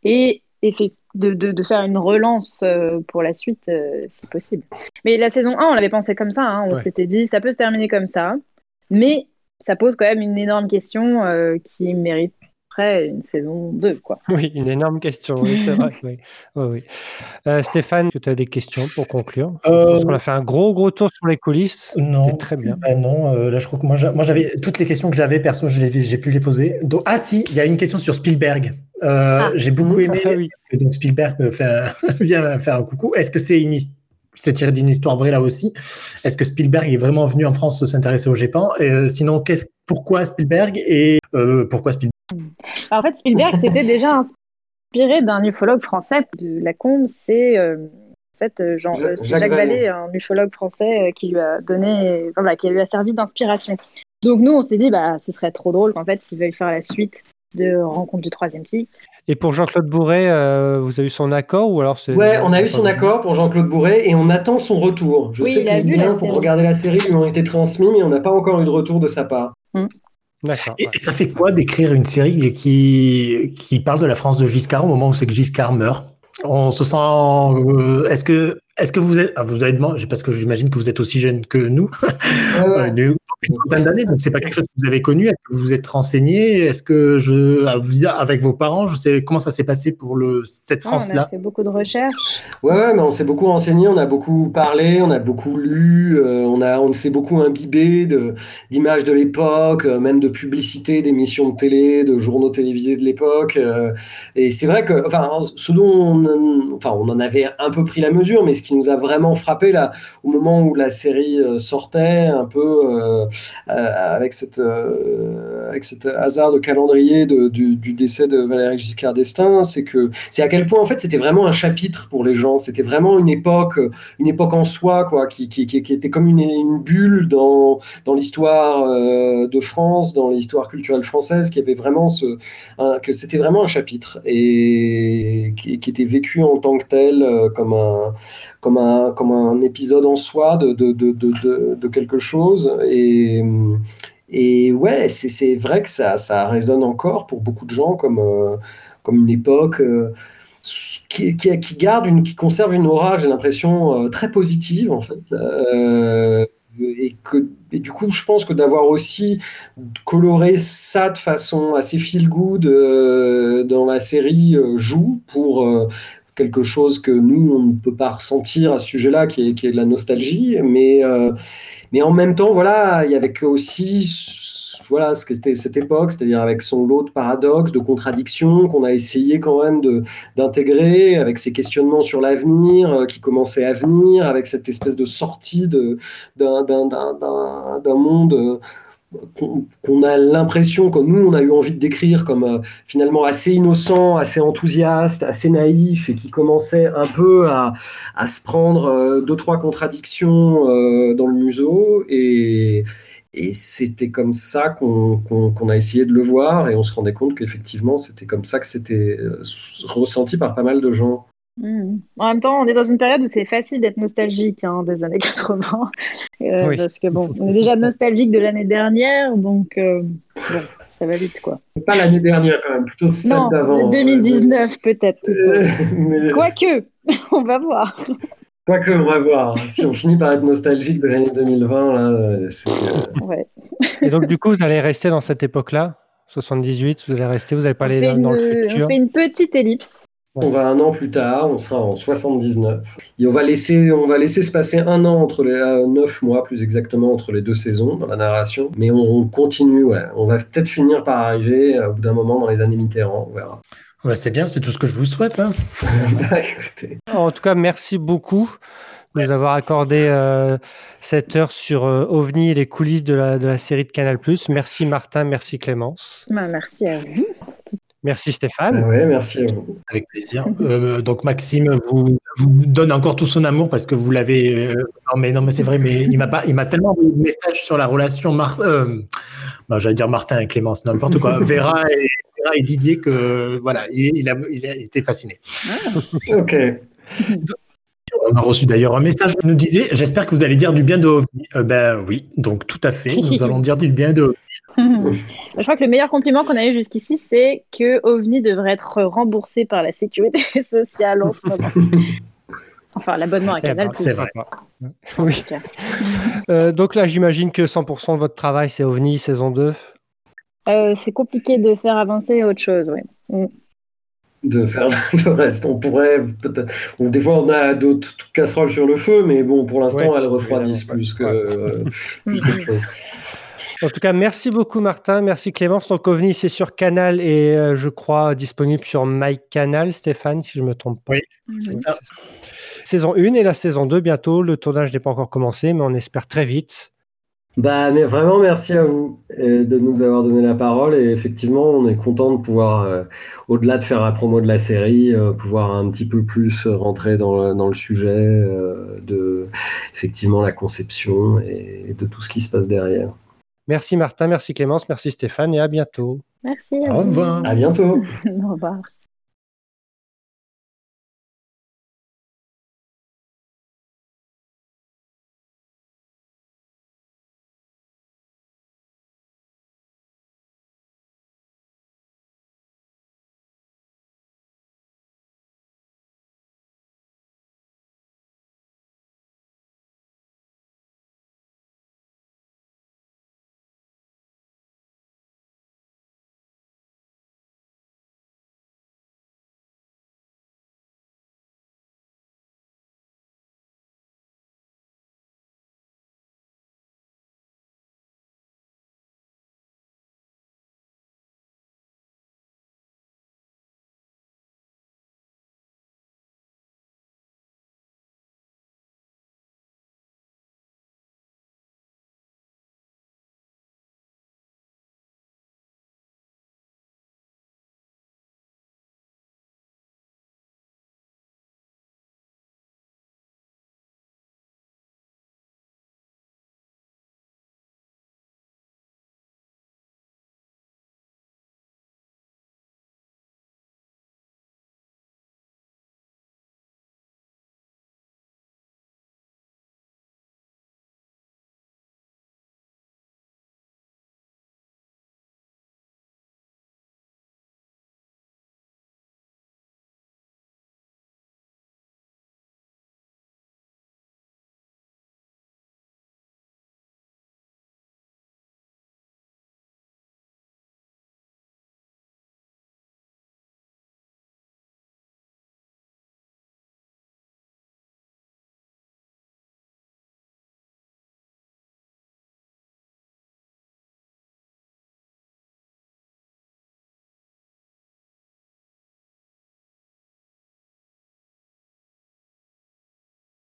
et de, de, de faire une relance euh, pour la suite euh, si possible. Mais la saison 1, on l'avait pensé comme ça, hein, on Ouais. s'était dit ça peut se terminer comme ça, mais ça pose quand même une énorme question euh, qui une saison 2. Quoi. Oui, une énorme question, oui, c'est vrai. Oui. Oui, oui. Euh, Stéphane, tu as des questions pour conclure? Euh, qu'on a fait un gros, gros tour sur les coulisses. Non. Très bien. Bah non, euh, là je crois que moi j'a- moi, j'avais toutes les questions que j'avais perso, je les- j'ai pu les poser. Donc, ah si, il y a une question sur Spielberg. Euh, J'ai beaucoup aimé. Ah oui. que donc Spielberg me fait un- vient faire un coucou. Est-ce que c'est une his- c'est tiré d'une histoire vraie là aussi? Est-ce que Spielberg est vraiment venu en France s'intéresser au Et, euh, Sinon, qu'est-ce, pourquoi Spielberg et euh, pourquoi Spielberg? En fait, Spielberg s'était déjà inspiré d'un ufologue français de Lacombe. C'est euh, en fait euh, Jean- euh, c'est Jacques Jacques, Vallée. Vallée, un ufologue français euh, qui lui a donné, voilà, qui lui a servi d'inspiration. Donc nous, on s'est dit, bah, ce serait trop drôle qu'en fait, ils veuillent faire la suite de Rencontre du troisième type. Et pour Jean-Claude Bourret, euh, vous avez eu son accord ou alors c'est... Ouais, on a eu son accord pour Jean-Claude Bourret et on attend son retour. Je Oui, sais que a les liens pour série. regarder la série lui ont été transmis, mais on n'a pas encore eu de retour de sa part. D'accord. Et et ça fait quoi d'écrire une série qui, qui parle de la France de Giscard au moment où c'est que Giscard meurt? On se sent. euh, est-ce que, est-ce que vous êtes. ah, vous avez demandé, parce que j'imagine que vous êtes aussi jeune que nous, euh, une quinzaine d'années, donc c'est pas quelque chose que vous avez connu. Est-ce que vous vous êtes renseigné? Est-ce que je. ah, Avec vos parents, je sais comment ça s'est passé pour le, cette Ouais, on a France-là? fait beaucoup de recherches. Ouais, ouais, mais on s'est beaucoup renseigné, on a beaucoup parlé, on a beaucoup lu, euh, on a, on s'est beaucoup imbibé de d'images de l'époque, euh, même de publicités, d'émissions de télé, de journaux télévisés de l'époque. euh, et c'est vrai que, enfin, ce dont on, enfin, on en avait un peu pris la mesure, mais ce qui nous a vraiment frappé là, au moment où la série sortait, un peu avec cette, euh, avec cet hasard de calendrier du, décès de Valéry Giscard d'Estaing, c'est que c'est à quel point en fait c'était vraiment un chapitre pour les gens. C'était vraiment une époque, euh, une époque en soi, quoi, qui, qui, était comme une, bulle dans, dans l'histoire euh, de France, dans l'histoire culturelle française, qui avait vraiment ce, que c'était vraiment un chapitre et qui, était vécu en tant que tel euh, comme un comme un comme un épisode en soi de de, de, de, quelque chose et et ouais, c'est vrai que ça, ça résonne encore pour beaucoup de gens comme, euh, comme une époque euh, qui, qui, garde une, qui conserve une aura, j'ai l'impression, euh, très positive en fait. Et, que, et du coup, je pense que d'avoir aussi coloré ça de façon assez feel good dans la série joue pour quelque chose que nous, on ne peut pas ressentir à ce sujet-là, qui est, qui est de la nostalgie, mais. euh, mais en même temps, voilà, il y avait aussi, voilà ce que c'était cette époque, c'est-à-dire avec son lot de paradoxes, de contradictions qu'on a essayé quand même de d'intégrer, avec ces questionnements sur l'avenir euh, qui commençaient à venir, avec cette espèce de sortie de d'un d'un d'un d'un monde euh, qu'on a l'impression que nous, on a eu envie de décrire comme euh, finalement assez innocent, assez enthousiaste, assez naïf, et qui commençait un peu à, se prendre euh, deux, trois contradictions euh, dans le museau. Et, et c'était comme ça qu'on a essayé de le voir, et on se rendait compte qu'effectivement, c'était comme ça que c'était ressenti par pas mal de gens. En même temps, on est dans une période où c'est facile d'être nostalgique hein, des années 80. Euh, Parce que bon, on est déjà nostalgique de l'année dernière, donc euh, bon, ça va vite quoi. Pas l'année dernière quand même, plutôt celle d'avant. 2019 peut-être plutôt. Quoique, on va voir. Quoique, on va voir. Si on finit par être nostalgique de l'année 2020, là, c'est. Ouais. Et donc, du coup, vous allez rester dans cette époque-là 78, vous allez rester, vous n'allez pas aller dans, dans le futur On fait une petite ellipse. On va un an plus tard, on sera en 79. Et on va laisser, on va laisser se passer un an entre les euh, neuf mois, plus exactement, entre les deux saisons dans la narration. Mais on, continue, ouais. On va peut-être finir par arriver euh, au bout d'un moment dans les années Mitterrand, on verra. Ouais, c'est bien, c'est tout ce que je vous souhaite. Hein. en tout cas, merci beaucoup de nous avoir accordé euh, cette heure sur OVNI et les coulisses de la, de la série de Canal+. Merci Martin, merci Clémence. Bah, merci à vous. Merci Stéphane. oui, merci à vous. Avec plaisir. Euh, donc Maxime vous, vous, donne encore tout son amour parce que vous l'avez. Euh, non mais non mais c'est vrai, mais il m'a pas, il m'a tellement envoyé de messages sur la relation Mar... Euh, bah, j'allais dire Martin et Clémence, n'importe quoi. Vera et, Vera et, Didier que voilà, il, a, il a été fasciné. Ah. ok. On a reçu d'ailleurs un message qui nous disait J'espère que vous allez dire du bien de OVNI. Euh, ben oui, donc tout à fait, nous allons dire du bien de OVNI. Je crois que le meilleur compliment qu'on a eu jusqu'ici, c'est que OVNI devrait être remboursé par la sécurité sociale en ce moment. Enfin, l'abonnement à eh ben, Canal. C'est vrai. Oui. Euh, donc là, j'imagine que 100% de votre travail, c'est OVNI saison 2 euh, C'est compliqué de faire avancer autre chose, oui. Mm de faire le reste. On pourrait peut-être. des fois, on a d'autres casseroles sur le feu, mais bon, pour l'instant, elles refroidissent plus que, euh, plus chose. En tout cas, merci beaucoup Martin, merci Clémence. Donc OVNI, c'est sur Canal et euh, je crois disponible sur MyCanal, Stéphane, si je ne me trompe pas. Oui, c'est ça. Saison 1 et la saison 2 bientôt. Le tournage n'est pas encore commencé, mais on espère très vite. Bah, mais vraiment, merci à vous de nous avoir donné la parole. Et effectivement, on est content de pouvoir, euh, au-delà de faire la promo de la série, euh, pouvoir un petit peu plus rentrer dans, dans le sujet euh, de effectivement la conception et de tout ce qui se passe derrière. Merci Martin, merci Clémence, merci Stéphane et à bientôt. Merci. Au revoir. À bientôt. Au revoir.